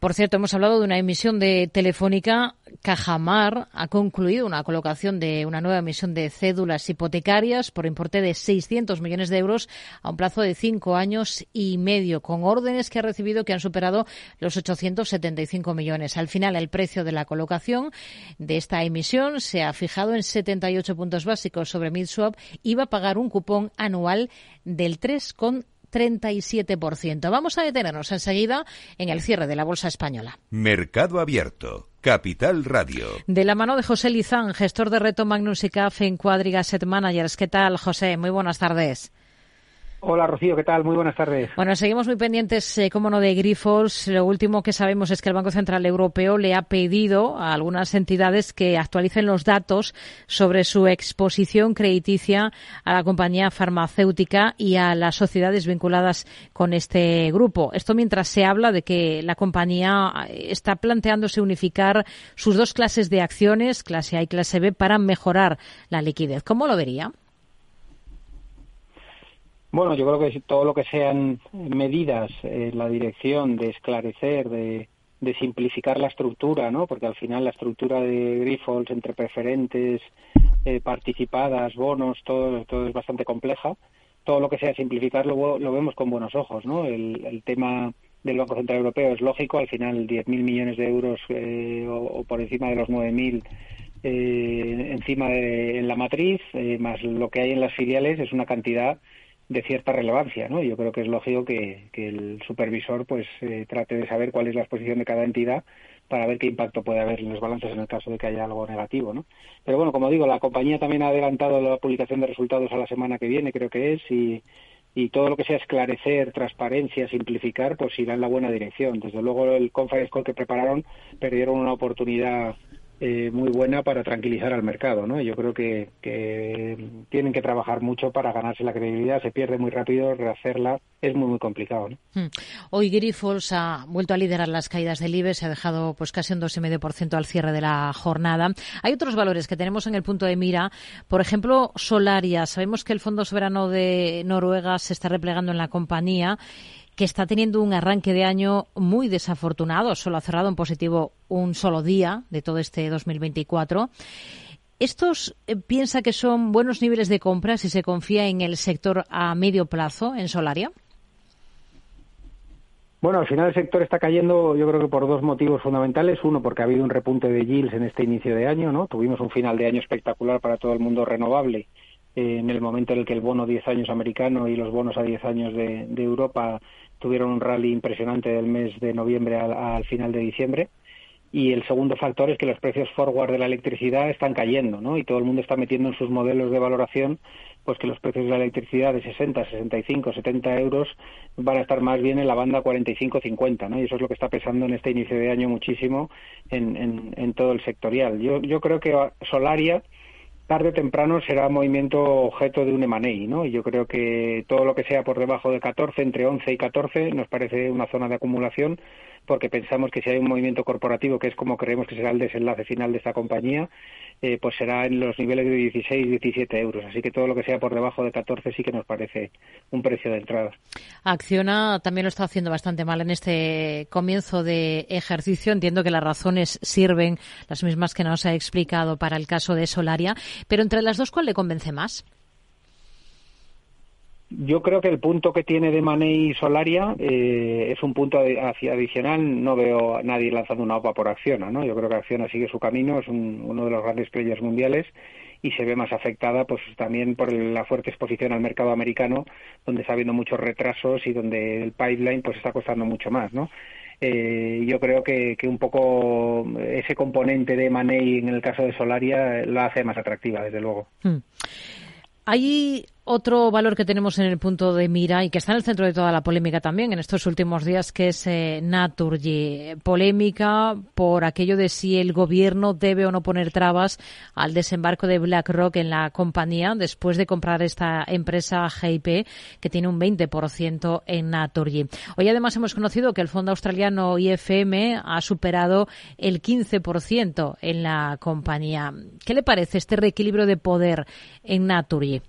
Por cierto, hemos hablado de una emisión de Telefónica. Cajamar ha concluido una colocación de una nueva emisión de cédulas hipotecarias por importe de 600 millones de euros a un plazo de cinco años y medio, con órdenes que ha recibido que han superado los 875 millones. Al final, el precio de la colocación de esta emisión se ha fijado en 78 puntos básicos sobre Midswap y va a pagar un cupón anual del 3,5%. 37%. Vamos a detenernos enseguida en el cierre de la Bolsa Española. Mercado Abierto. Capital Radio. De la mano de José Lizán, gestor de Reto Magnus y CAF en Cuadriga Asset Managers. ¿Qué tal, José? Muy buenas tardes. Hola Rocío, ¿qué tal? Muy buenas tardes. Bueno, seguimos muy pendientes, eh, como no, de Grifols. Lo último que sabemos es que el Banco Central Europeo le ha pedido a algunas entidades que actualicen los datos sobre su exposición crediticia a la compañía farmacéutica y a las sociedades vinculadas con este grupo. Esto mientras se habla de que la compañía eh, está planteándose unificar sus dos clases de acciones, clase A y clase B, para mejorar la liquidez. ¿Cómo lo vería? Bueno, yo creo que todo lo que sean medidas en la dirección de esclarecer, de, simplificar la estructura, ¿no? Porque al final la estructura de Grifols entre preferentes, eh, participadas, bonos, todo, todo es bastante compleja. Todo lo que sea simplificarlo lo vemos con buenos ojos, ¿no? El, tema del Banco Central Europeo es lógico, al final 10.000 millones de euros eh, o, por encima de los 9.000 eh, encima de en la matriz, eh, más lo que hay en las filiales es una cantidad de cierta relevancia, ¿no? Yo creo que es lógico que, el supervisor pues eh, trate de saber cuál es la exposición de cada entidad para ver qué impacto puede haber en los balances en el caso de que haya algo negativo, ¿no? Pero bueno, como digo, la compañía también ha adelantado la publicación de resultados a la semana que viene, creo que es, y, y todo lo que sea esclarecer, transparencia, simplificar, pues irá en la buena dirección. Desde luego el conference call que prepararon perdieron una oportunidad eh, muy buena para tranquilizar al mercado, ¿no? Yo creo que, tienen que trabajar mucho para ganarse la credibilidad, se pierde muy rápido, rehacerla es muy muy complicado, ¿no? Hmm. Hoy Grifols ha vuelto a liderar las caídas del IBE, se ha dejado pues casi un 2,5% al cierre de la jornada. Hay otros valores que tenemos en el punto de mira, por ejemplo, Solaria. Sabemos que el Fondo Soberano de Noruega se está replegando en la compañía que está teniendo un arranque de año muy desafortunado. Solo ha cerrado en positivo un solo día de todo este 2024. ¿Estos eh, piensa que son buenos niveles de compra si se confía en el sector a medio plazo en Solaria? Bueno, al final el sector está cayendo, yo creo que por dos motivos fundamentales. Uno, porque ha habido un repunte de yields en este inicio de año, ¿no? Tuvimos un final de año espectacular para todo el mundo renovable eh, en el momento en el que el bono 10 años americano y los bonos a 10 años de, de Europa tuvieron un rally impresionante del mes de noviembre al, final de diciembre. y el segundo factor es que los precios forward de la electricidad están cayendo, ¿no? Y todo el mundo está metiendo en sus modelos de valoración pues que los precios de la electricidad de 60, 65, 70 euros van a estar más bien en la banda 45-50, ¿no? Y eso es lo que está pesando en este inicio de año muchísimo en, en, en todo el sectorial. Yo, yo creo que Solaria tarde o temprano será movimiento objeto de un M&A, ¿no? Y yo creo que todo lo que sea por debajo de 14, entre 11 y 14, nos parece una zona de acumulación porque pensamos que si hay un movimiento corporativo, que es como creemos que será el desenlace final de esta compañía, eh, pues será en los niveles de 16, 17 euros. Así que todo lo que sea por debajo de 14 sí que nos parece un precio de entrada. Acciona también lo está haciendo bastante mal en este comienzo de ejercicio. Entiendo que las razones sirven las mismas que nos ha explicado para el caso de Solaria. Pero entre las dos, ¿cuál le convence más? Yo creo que el punto que tiene de Manei Solaria eh, es un punto adicional. No veo a nadie lanzando una OPA por Acciona, ¿no? Yo creo que Acciona sigue su camino, es uno de los grandes players mundiales y se ve más afectada pues también por la fuerte exposición al mercado americano, donde está habiendo muchos retrasos y donde el pipeline pues está costando mucho más, ¿no? Eh, yo creo que, un poco ese componente de Manei en el caso de Solaria lo hace más atractiva, desde luego. Hmm. Hay otro valor que tenemos en el punto de mira y que está en el centro de toda la polémica también en estos últimos días, que es eh, Naturgy. Polémica por aquello de si el gobierno debe o no poner trabas al desembarco de BlackRock en la compañía después de comprar esta empresa GIP que tiene un 20% en Naturgy. Hoy además hemos conocido que el fondo australiano IFM ha superado el 15% en la compañía. ¿Qué le parece este reequilibrio de poder en Naturgy?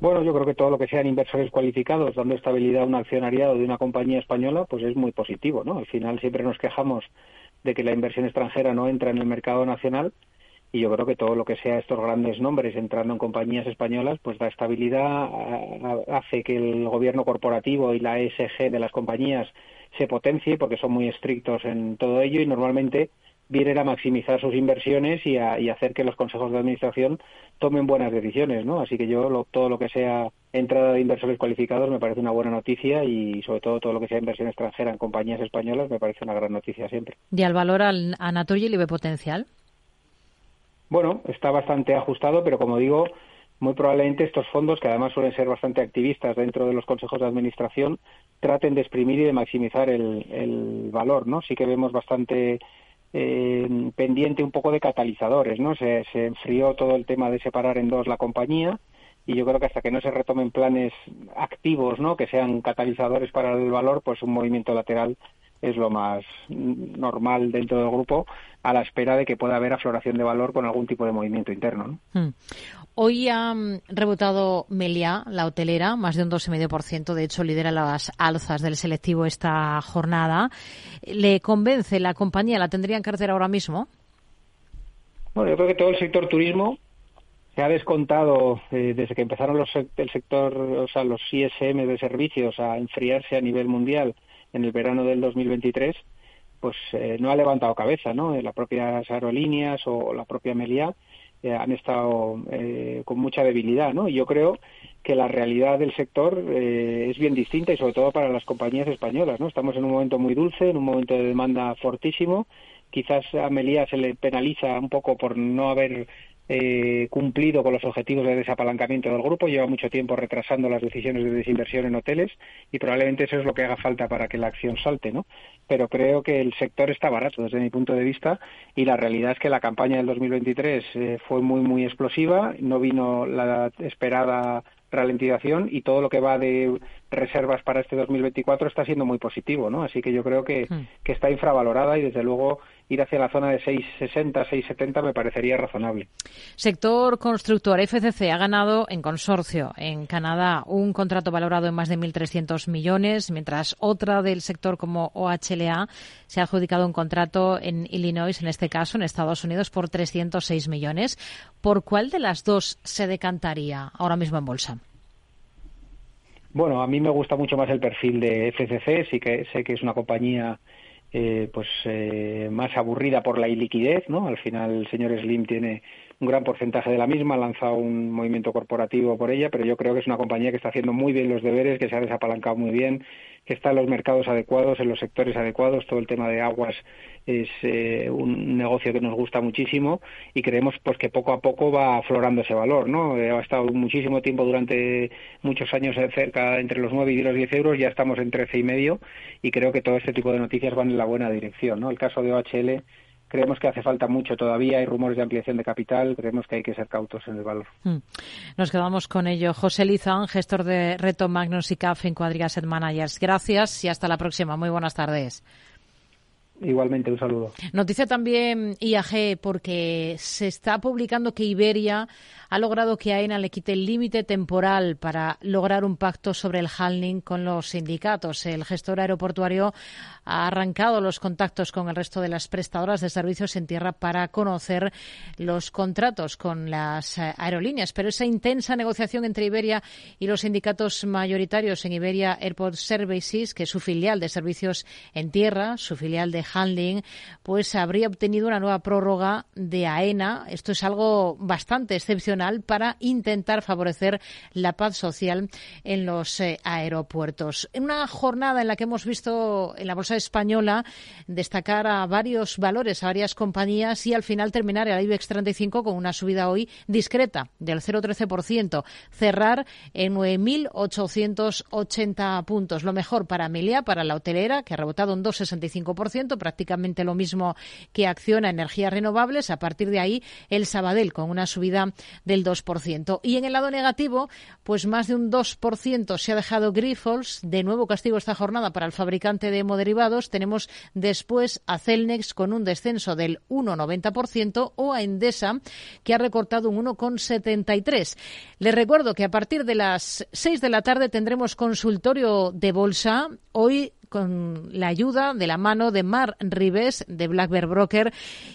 Bueno, yo creo que todo lo que sean inversores cualificados dando estabilidad a un accionariado de una compañía española, pues es muy positivo, ¿no? Al final siempre nos quejamos de que la inversión extranjera no entra en el mercado nacional y yo creo que todo lo que sea estos grandes nombres entrando en compañías españolas, pues da estabilidad, hace que el gobierno corporativo y la ESG de las compañías se potencie porque son muy estrictos en todo ello y normalmente vienen a maximizar sus inversiones y, a, hacer que los consejos de administración tomen buenas decisiones, ¿no? Así que yo todo lo que sea entrada de inversores cualificados me parece una buena noticia y sobre todo todo lo que sea inversión extranjera en compañías españolas me parece una gran noticia siempre. ¿Y al valor al, a Naturgy le ve potencial? Bueno, está bastante ajustado, pero como digo, muy probablemente estos fondos, que además suelen ser bastante activistas dentro de los consejos de administración, traten de exprimir y de maximizar el, el valor, ¿no? Sí que vemos bastante eh, pendiente un poco de catalizadores, ¿no? Se, se enfrió todo el tema de separar en dos la compañía y yo creo que hasta que no se retomen planes activos, ¿no? Que sean catalizadores para el valor, pues un movimiento lateral es lo más normal dentro del grupo a la espera de que pueda haber afloración de valor con algún tipo de movimiento interno. Hmm. Hoy ha mm, rebotado Meliá, la hotelera, más de un 2,5%. De hecho, lidera las alzas del selectivo esta jornada. ¿Le convence la compañía? ¿La tendría en cartera ahora mismo? Bueno, yo creo que todo el sector turismo se ha descontado eh, desde que empezaron los, el sector, o sea, los ISM de servicios a enfriarse a nivel mundial en el verano del 2023, pues eh, no ha levantado cabeza, ¿no? Las propias aerolíneas o la propia Meliá eh, han estado eh, con mucha debilidad, ¿no? Y yo creo que la realidad del sector es bien distinta y sobre todo para las compañías españolas, ¿no? Estamos en un momento muy dulce, en un momento de demanda fortísimo. Quizás a Meliá se le penaliza un poco por no haber eh, cumplido con los objetivos de desapalancamiento del grupo, lleva mucho tiempo retrasando las decisiones de desinversión en hoteles y probablemente eso es lo que haga falta para que la acción salte, ¿no? Pero creo que el sector está barato desde mi punto de vista y la realidad es que la campaña del 2023 eh, fue muy, muy explosiva, no vino la esperada ralentización y todo lo que va de reservas para este 2024 está siendo muy positivo, ¿no? Así que yo creo que, hmm. que está infravalorada y desde luego ir hacia la zona de 6,60, 6,70 me parecería razonable. Sector constructor, FCC ha ganado en consorcio en Canadá un contrato valorado en más de 1.300 millones, mientras otra del sector como OHLA se ha adjudicado un contrato en Illinois, en este caso en Estados Unidos, por 306 millones. ¿Por cuál de las dos se decantaría ahora mismo en bolsa? Bueno, a mí me gusta mucho más el perfil de FCC, sí que sé que es una compañía eh, pues eh, más aburrida por la iliquidez, ¿no? Al final el señor Slim tiene un gran porcentaje de la misma, ha lanzado un movimiento corporativo por ella, pero yo creo que es una compañía que está haciendo muy bien los deberes, que se ha desapalancado muy bien, que está en los mercados adecuados, en los sectores adecuados, todo el tema de aguas es eh, un negocio que nos gusta muchísimo y creemos pues que poco a poco va aflorando ese valor, ¿no? Eh, ha estado muchísimo tiempo durante muchos años cerca entre los 9 y los 10 euros, ya estamos en 13 y medio y creo que todo este tipo de noticias van en la buena dirección, ¿no? El caso de OHL creemos que hace falta mucho todavía, hay rumores de ampliación de capital, creemos que hay que ser cautos en el valor. Hmm. Nos quedamos con ello. José Lizán, gestor de Reto Magnus y CAF en Quadriga Asset Managers. Gracias y hasta la próxima. Muy buenas tardes. Igualmente, un saludo. Noticia también IAG porque se está publicando que Iberia ha logrado que AENA le quite el límite temporal para lograr un pacto sobre el handling con los sindicatos. El gestor aeroportuario ha arrancado los contactos con el resto de las prestadoras de servicios en tierra para conocer los contratos con las eh, aerolíneas. Pero esa intensa negociación entre Iberia y los sindicatos mayoritarios en Iberia Airport Services, que es su filial de servicios en tierra, su filial de handling, pues habría obtenido una nueva prórroga de AENA. Esto es algo bastante excepcional para intentar favorecer la paz social en los eh, aeropuertos. En una jornada en la que hemos visto en la bolsa española destacar a varios valores, a varias compañías y al final terminar el IBEX 35 con una subida hoy discreta del 0,13%, cerrar en 9.880 puntos. Lo mejor para Amelia, para la hotelera, que ha rebotado un 2,65%, prácticamente lo mismo que Acciona Energías Renovables. A partir de ahí, el Sabadell con una subida del 2%. Y en el lado negativo, pues más de un 2% se ha dejado Grifols. De nuevo castigo esta jornada para el fabricante de hemoderivados tenemos después a Celnex con un descenso del 1,90% o a Endesa que ha recortado un 1,73%. Les recuerdo que a partir de las 6 de la tarde tendremos consultorio de bolsa. Hoy con la ayuda de la mano de Mar Ribes de Black Bear Broker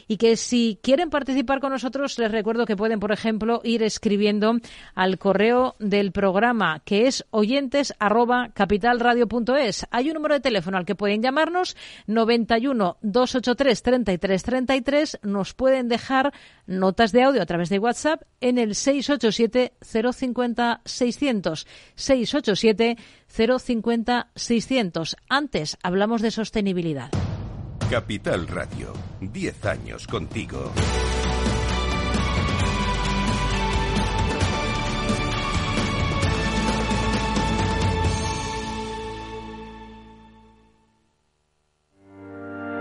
y que si quieren participar con nosotros les recuerdo que pueden, por ejemplo, ir escribiendo al correo del programa que es oyentes Hay un número de teléfono al que pueden llamarnos 91 283 33 33. Nos pueden dejar notas de audio a través de WhatsApp en el 687 050 600 687 050 600. Antes hablamos de sostenibilidad. Capital Radio, 10 años contigo.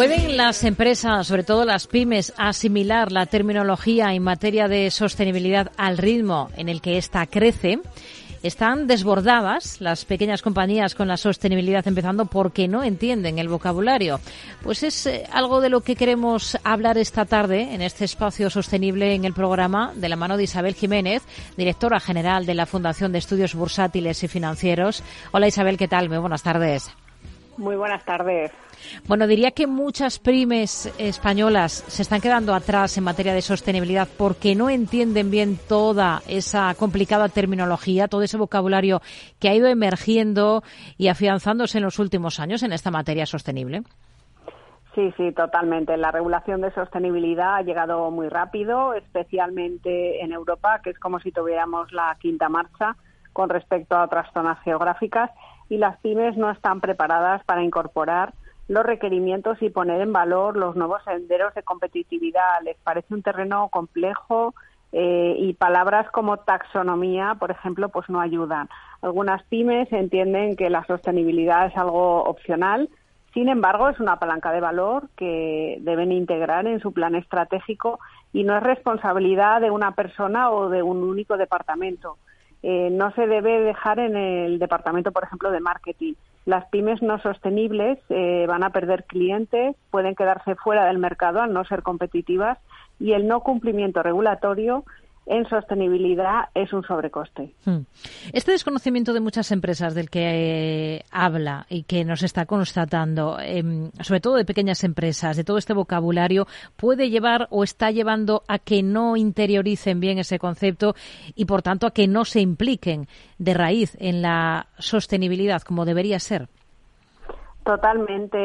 ¿Pueden las empresas, sobre todo las pymes, asimilar la terminología en materia de sostenibilidad al ritmo en el que ésta crece? Están desbordadas las pequeñas compañías con la sostenibilidad empezando porque no entienden el vocabulario. Pues es eh, algo de lo que queremos hablar esta tarde en este espacio sostenible en el programa de la mano de Isabel Jiménez, directora general de la Fundación de Estudios Bursátiles y Financieros. Hola Isabel, ¿qué tal? Muy buenas tardes. Muy buenas tardes. Bueno, diría que muchas pymes españolas se están quedando atrás en materia de sostenibilidad porque no entienden bien toda esa complicada terminología, todo ese vocabulario que ha ido emergiendo y afianzándose en los últimos años en esta materia sostenible. Sí, sí, totalmente. La regulación de sostenibilidad ha llegado muy rápido, especialmente en Europa, que es como si tuviéramos la quinta marcha con respecto a otras zonas geográficas y las pymes no están preparadas para incorporar los requerimientos y poner en valor los nuevos senderos de competitividad. Les parece un terreno complejo eh, y palabras como taxonomía, por ejemplo, pues no ayudan. Algunas pymes entienden que la sostenibilidad es algo opcional, sin embargo, es una palanca de valor que deben integrar en su plan estratégico y no es responsabilidad de una persona o de un único departamento. Eh, no se debe dejar en el departamento, por ejemplo, de marketing. Las pymes no sostenibles eh, van a perder clientes, pueden quedarse fuera del mercado al no ser competitivas y el no cumplimiento regulatorio en sostenibilidad es un sobrecoste. Hmm. Este desconocimiento de muchas empresas del que eh, habla y que nos está constatando, em, sobre todo de pequeñas empresas, de todo este vocabulario, puede llevar o está llevando a que no interioricen bien ese concepto y, por tanto, a que no se impliquen de raíz en la sostenibilidad como debería ser. Totalmente.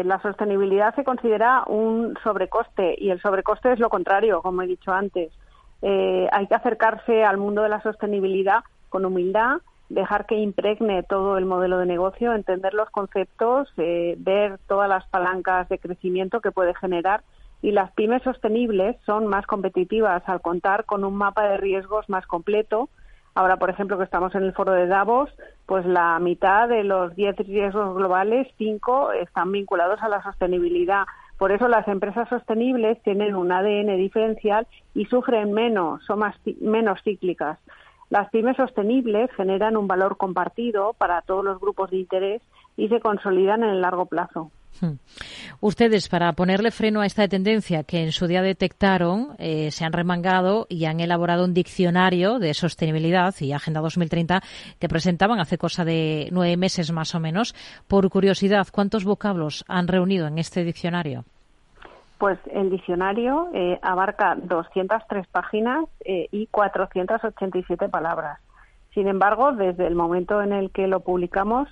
Eh, la sostenibilidad se considera un sobrecoste y el sobrecoste es lo contrario, como he dicho antes. Eh, hay que acercarse al mundo de la sostenibilidad con humildad, dejar que impregne todo el modelo de negocio, entender los conceptos, eh, ver todas las palancas de crecimiento que puede generar y las pymes sostenibles son más competitivas al contar con un mapa de riesgos más completo. Ahora, por ejemplo, que estamos en el foro de Davos, pues la mitad de los 10 riesgos globales, 5 están vinculados a la sostenibilidad. Por eso las empresas sostenibles tienen un ADN diferencial y sufren menos, son más, menos cíclicas. Las pymes sostenibles generan un valor compartido para todos los grupos de interés y se consolidan en el largo plazo. Hmm. Ustedes, para ponerle freno a esta tendencia que en su día detectaron, eh, se han remangado y han elaborado un diccionario de sostenibilidad y Agenda 2030 que presentaban hace cosa de nueve meses más o menos. Por curiosidad, ¿cuántos vocablos han reunido en este diccionario? Pues el diccionario eh, abarca 203 páginas eh, y 487 palabras. Sin embargo, desde el momento en el que lo publicamos,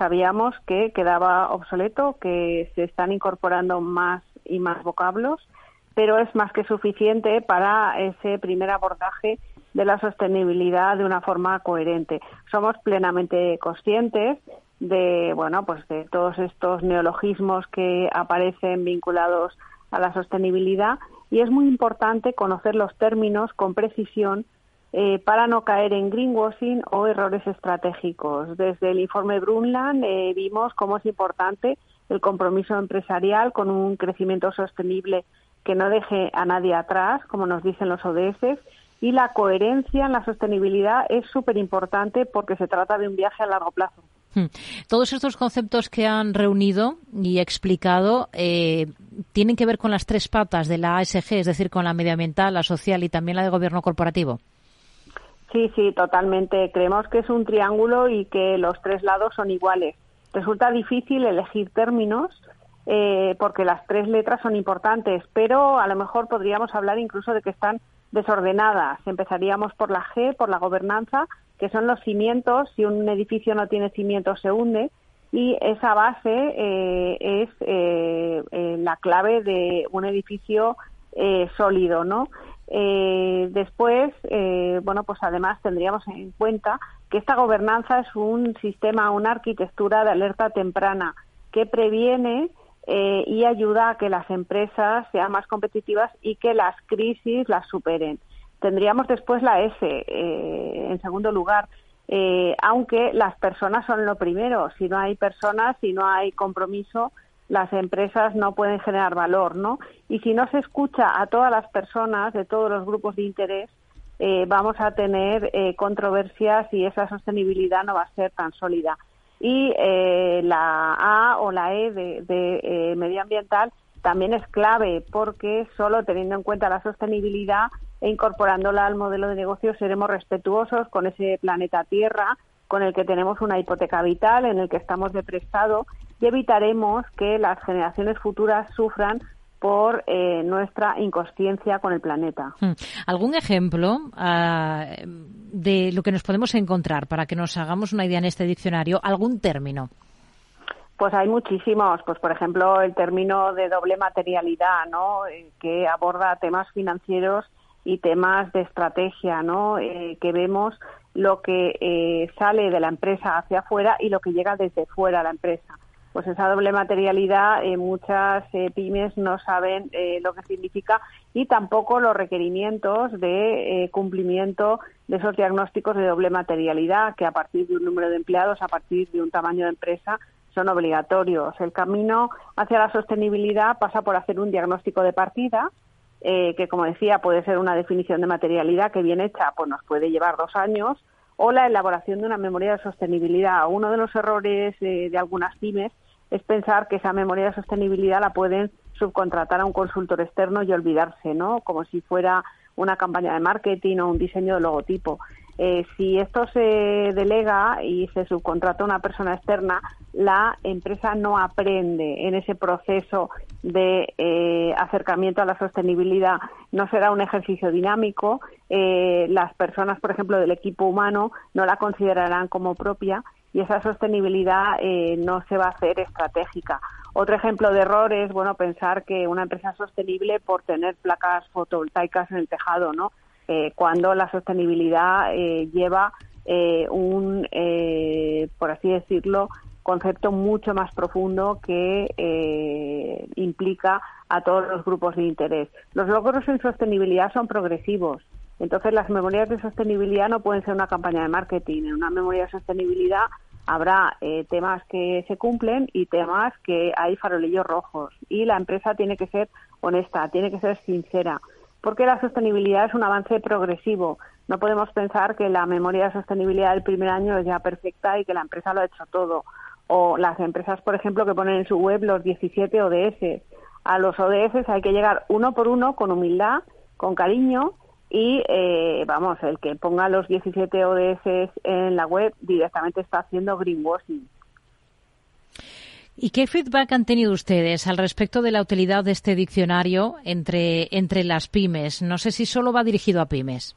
sabíamos que quedaba obsoleto, que se están incorporando más y más vocablos, pero es más que suficiente para ese primer abordaje de la sostenibilidad de una forma coherente. Somos plenamente conscientes de, bueno, pues de todos estos neologismos que aparecen vinculados a la sostenibilidad y es muy importante conocer los términos con precisión eh, para no caer en greenwashing o errores estratégicos. Desde el informe Brundtland eh, vimos cómo es importante el compromiso empresarial con un crecimiento sostenible que no deje a nadie atrás, como nos dicen los ODS, y la coherencia en la sostenibilidad es súper importante porque se trata de un viaje a largo plazo. Hmm. Todos estos conceptos que han reunido y explicado eh, tienen que ver con las tres patas de la ASG, es decir, con la medioambiental, la social y también la de gobierno corporativo. Sí, sí, totalmente. Creemos que es un triángulo y que los tres lados son iguales. Resulta difícil elegir términos eh, porque las tres letras son importantes, pero a lo mejor podríamos hablar incluso de que están desordenadas. Empezaríamos por la G, por la gobernanza, que son los cimientos. Si un edificio no tiene cimientos, se hunde. Y esa base eh, es eh, eh, la clave de un edificio sólido, ¿no? Después, bueno, pues además tendríamos en cuenta que esta gobernanza es un sistema, una arquitectura de alerta temprana que previene y ayuda a que las empresas sean más competitivas y que las crisis las superen. Tendríamos después la S, eh, en segundo lugar, eh, aunque las personas son lo primero. Si no hay personas, si no hay compromiso, las empresas no pueden generar valor, ¿no? Y si no se escucha a todas las personas de todos los grupos de interés, eh, vamos a tener controversias y esa sostenibilidad no va a ser tan sólida. Y la A o la E de, de medioambiental también es clave porque solo teniendo en cuenta la sostenibilidad e incorporándola al modelo de negocio seremos respetuosos con ese planeta Tierra con el que tenemos una hipoteca vital, en el que estamos de prestado y evitaremos que las generaciones futuras sufran por eh, nuestra inconsciencia con el planeta. Hmm. ¿Algún ejemplo ah, de lo que nos podemos encontrar para que nos hagamos una idea en este diccionario? ¿Algún término? Pues hay muchísimos, pues por ejemplo el término de doble materialidad, ¿no? Eh, que aborda temas financieros y temas de estrategia, ¿no? Eh, que vemos lo que eh, sale de la empresa hacia afuera y lo que llega desde fuera a la empresa. Pues esa doble materialidad eh, muchas pymes no saben lo que significa y tampoco los requerimientos de cumplimiento de esos diagnósticos de doble materialidad que a partir de un número de empleados, a partir de un tamaño de empresa, son obligatorios. El camino hacia la sostenibilidad pasa por hacer un diagnóstico de partida, eh, que como decía puede ser una definición de materialidad que bien hecha pues nos puede llevar dos años o la elaboración de una memoria de sostenibilidad. Uno de los errores de, algunas pymes es pensar que esa memoria de sostenibilidad la pueden subcontratar a un consultor externo y olvidarse, ¿no? Como si fuera una campaña de marketing o un diseño de logotipo. Eh, si esto se delega y se subcontrata a una persona externa, la empresa no aprende en ese proceso de eh, acercamiento a la sostenibilidad. No será un ejercicio dinámico. Eh, las personas, por ejemplo, del equipo humano no la considerarán como propia y esa sostenibilidad no se va a hacer estratégica. Otro ejemplo de error es bueno pensar que una empresa es sostenible por tener placas fotovoltaicas en el tejado, ¿no? Eh, cuando la sostenibilidad eh, lleva eh, un, por así decirlo, concepto mucho más profundo que implica a todos los grupos de interés. Los logros en sostenibilidad son progresivos. Entonces, las memorias de sostenibilidad no pueden ser una campaña de marketing. En una memoria de sostenibilidad habrá temas que se cumplen y temas que hay farolillos rojos. Y la empresa tiene que ser honesta, tiene que ser sincera porque la sostenibilidad es un avance progresivo. No podemos pensar que la memoria de sostenibilidad del primer año es ya perfecta y que la empresa lo ha hecho todo. O las empresas, por ejemplo, que ponen en su web los 17 ODS. A los ODS hay que llegar uno por uno con humildad, con cariño y, eh, vamos, el que ponga los 17 ODS en la web directamente está haciendo greenwashing. ¿Y qué feedback han tenido ustedes al respecto de la utilidad de este diccionario entre, entre las pymes? No sé si solo va dirigido a pymes.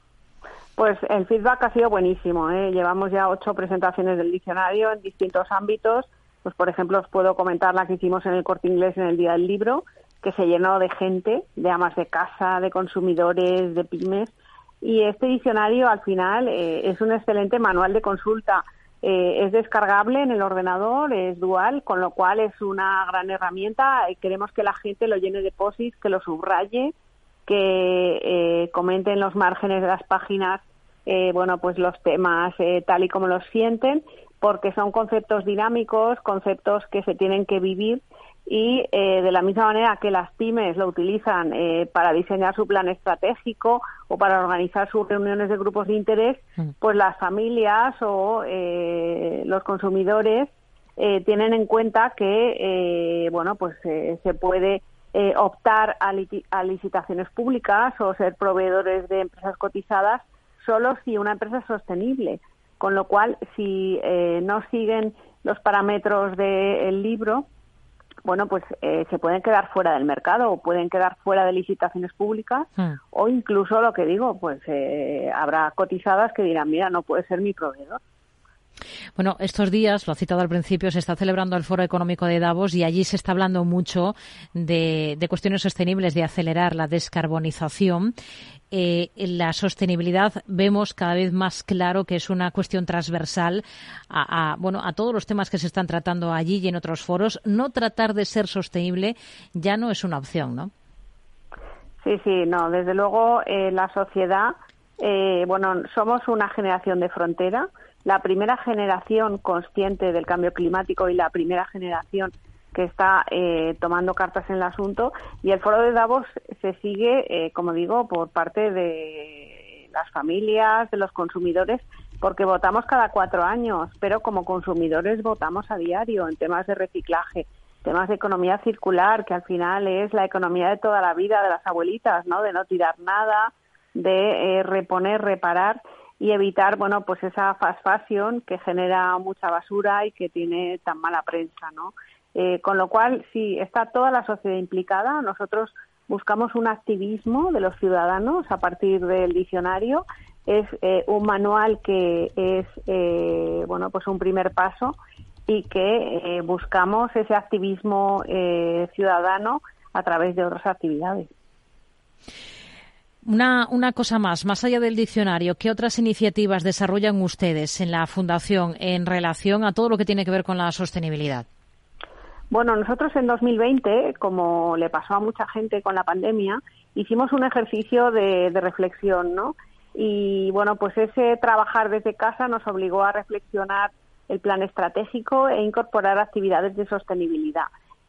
Pues el feedback ha sido buenísimo. ¿eh? Llevamos ya ocho presentaciones del diccionario en distintos ámbitos. Pues, por ejemplo, os puedo comentar la que hicimos en el Corte Inglés en el Día del Libro, que se llenó de gente, de amas de casa, de consumidores, de pymes. Y este diccionario, al final, eh, es un excelente manual de consulta eh, es descargable en el ordenador, es dual, con lo cual es una gran herramienta. Queremos que la gente lo llene de posis, que lo subraye, que eh, comente en los márgenes de las páginas, eh, bueno, pues los temas tal y como los sienten, porque son conceptos dinámicos, conceptos que se tienen que vivir y eh, de la misma manera que las pymes lo utilizan eh, para diseñar su plan estratégico o para organizar sus reuniones de grupos de interés, mm. pues las familias o eh, los consumidores tienen en cuenta que bueno pues se puede optar a, a, licitaciones públicas o ser proveedores de empresas cotizadas solo si una empresa es sostenible, con lo cual si no siguen los parámetros del libro bueno, pues eh, se pueden quedar fuera del mercado o pueden quedar fuera de licitaciones públicas hmm. o incluso lo que digo, pues eh, habrá cotizadas que dirán, mira, no puede ser mi proveedor. Bueno, estos días, lo ha citado al principio, se está celebrando el Foro Económico de Davos y allí se está hablando mucho de, cuestiones sostenibles, de acelerar la descarbonización eh, la sostenibilidad vemos cada vez más claro que es una cuestión transversal a, bueno, a todos los temas que se están tratando allí y en otros foros. No tratar de ser sostenible ya no es una opción, ¿no? Sí, sí, no. Desde luego eh, la sociedad, eh, bueno, somos una generación de frontera. La primera generación consciente del cambio climático y la primera generación que está eh, tomando cartas en el asunto y el foro de Davos se sigue, eh, como digo, por parte de las familias, de los consumidores, porque votamos cada cuatro años, pero como consumidores votamos a diario en temas de reciclaje, temas de economía circular, que al final es la economía de toda la vida de las abuelitas, ¿no? De no tirar nada, de eh, reponer, reparar y evitar, bueno, pues esa fast fashion que genera mucha basura y que tiene tan mala prensa, ¿no? Eh, con lo cual, sí, está toda la sociedad implicada. Nosotros buscamos un activismo de los ciudadanos a partir del diccionario. Es eh, un manual que es, eh, bueno, pues un primer paso y que buscamos ese activismo ciudadano a través de otras actividades. Una, una, cosa más, más allá del diccionario, ¿qué otras iniciativas desarrollan ustedes en la Fundación en relación a todo lo que tiene que ver con la sostenibilidad? Bueno, nosotros en 2020, como le pasó a mucha gente con la pandemia, hicimos un ejercicio de, reflexión, ¿no? Y bueno, pues ese trabajar desde casa nos obligó a reflexionar el plan estratégico e incorporar actividades de sostenibilidad.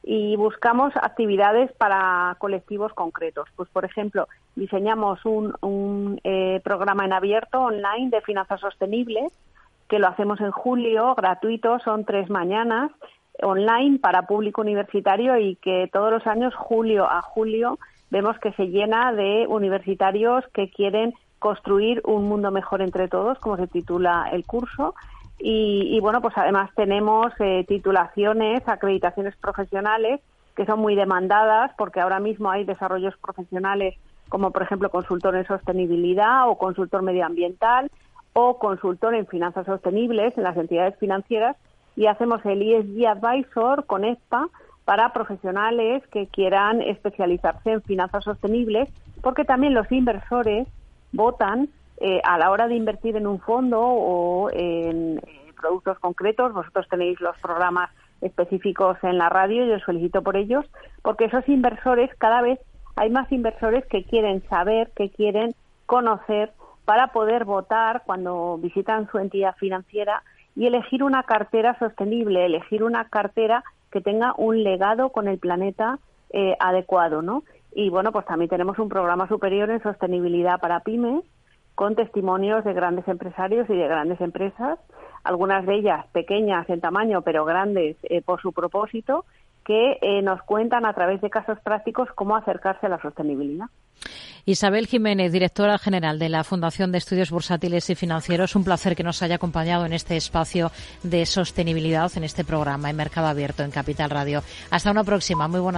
Y buscamos actividades para colectivos concretos. Pues, por ejemplo, diseñamos un, eh, programa en abierto online de finanzas sostenibles que lo hacemos en julio, gratuito, son tres mañanas online para público universitario y que todos los años, julio a julio, vemos que se llena de universitarios que quieren construir un mundo mejor entre todos, como se titula el curso. Y, bueno, pues además tenemos eh, titulaciones, acreditaciones profesionales que son muy demandadas porque ahora mismo hay desarrollos profesionales como por ejemplo consultor en sostenibilidad o consultor medioambiental o consultor en finanzas sostenibles en las entidades financieras y hacemos el ESG Advisor con ESPA para profesionales que quieran especializarse en finanzas sostenibles, porque también los inversores votan eh, a la hora de invertir en un fondo o en productos concretos. Vosotros tenéis los programas específicos en la radio, yo os felicito por ellos, porque esos inversores, cada vez hay más inversores que quieren saber, que quieren conocer para poder votar cuando visitan su entidad financiera y elegir una cartera sostenible, elegir una cartera que tenga un legado con el planeta eh, adecuado, ¿no? Y bueno, pues también tenemos un programa superior en sostenibilidad para pymes con testimonios de grandes empresarios y de grandes empresas, algunas de ellas pequeñas en tamaño, pero grandes eh, por su propósito, que eh, nos cuentan a través de casos prácticos cómo acercarse a la sostenibilidad. Isabel Jiménez, directora general de la Fundación de Estudios Bursátiles y Financieros, un placer que nos haya acompañado en este espacio de sostenibilidad, en este programa en Mercado Abierto en Capital Radio. Hasta una próxima. Muy buenas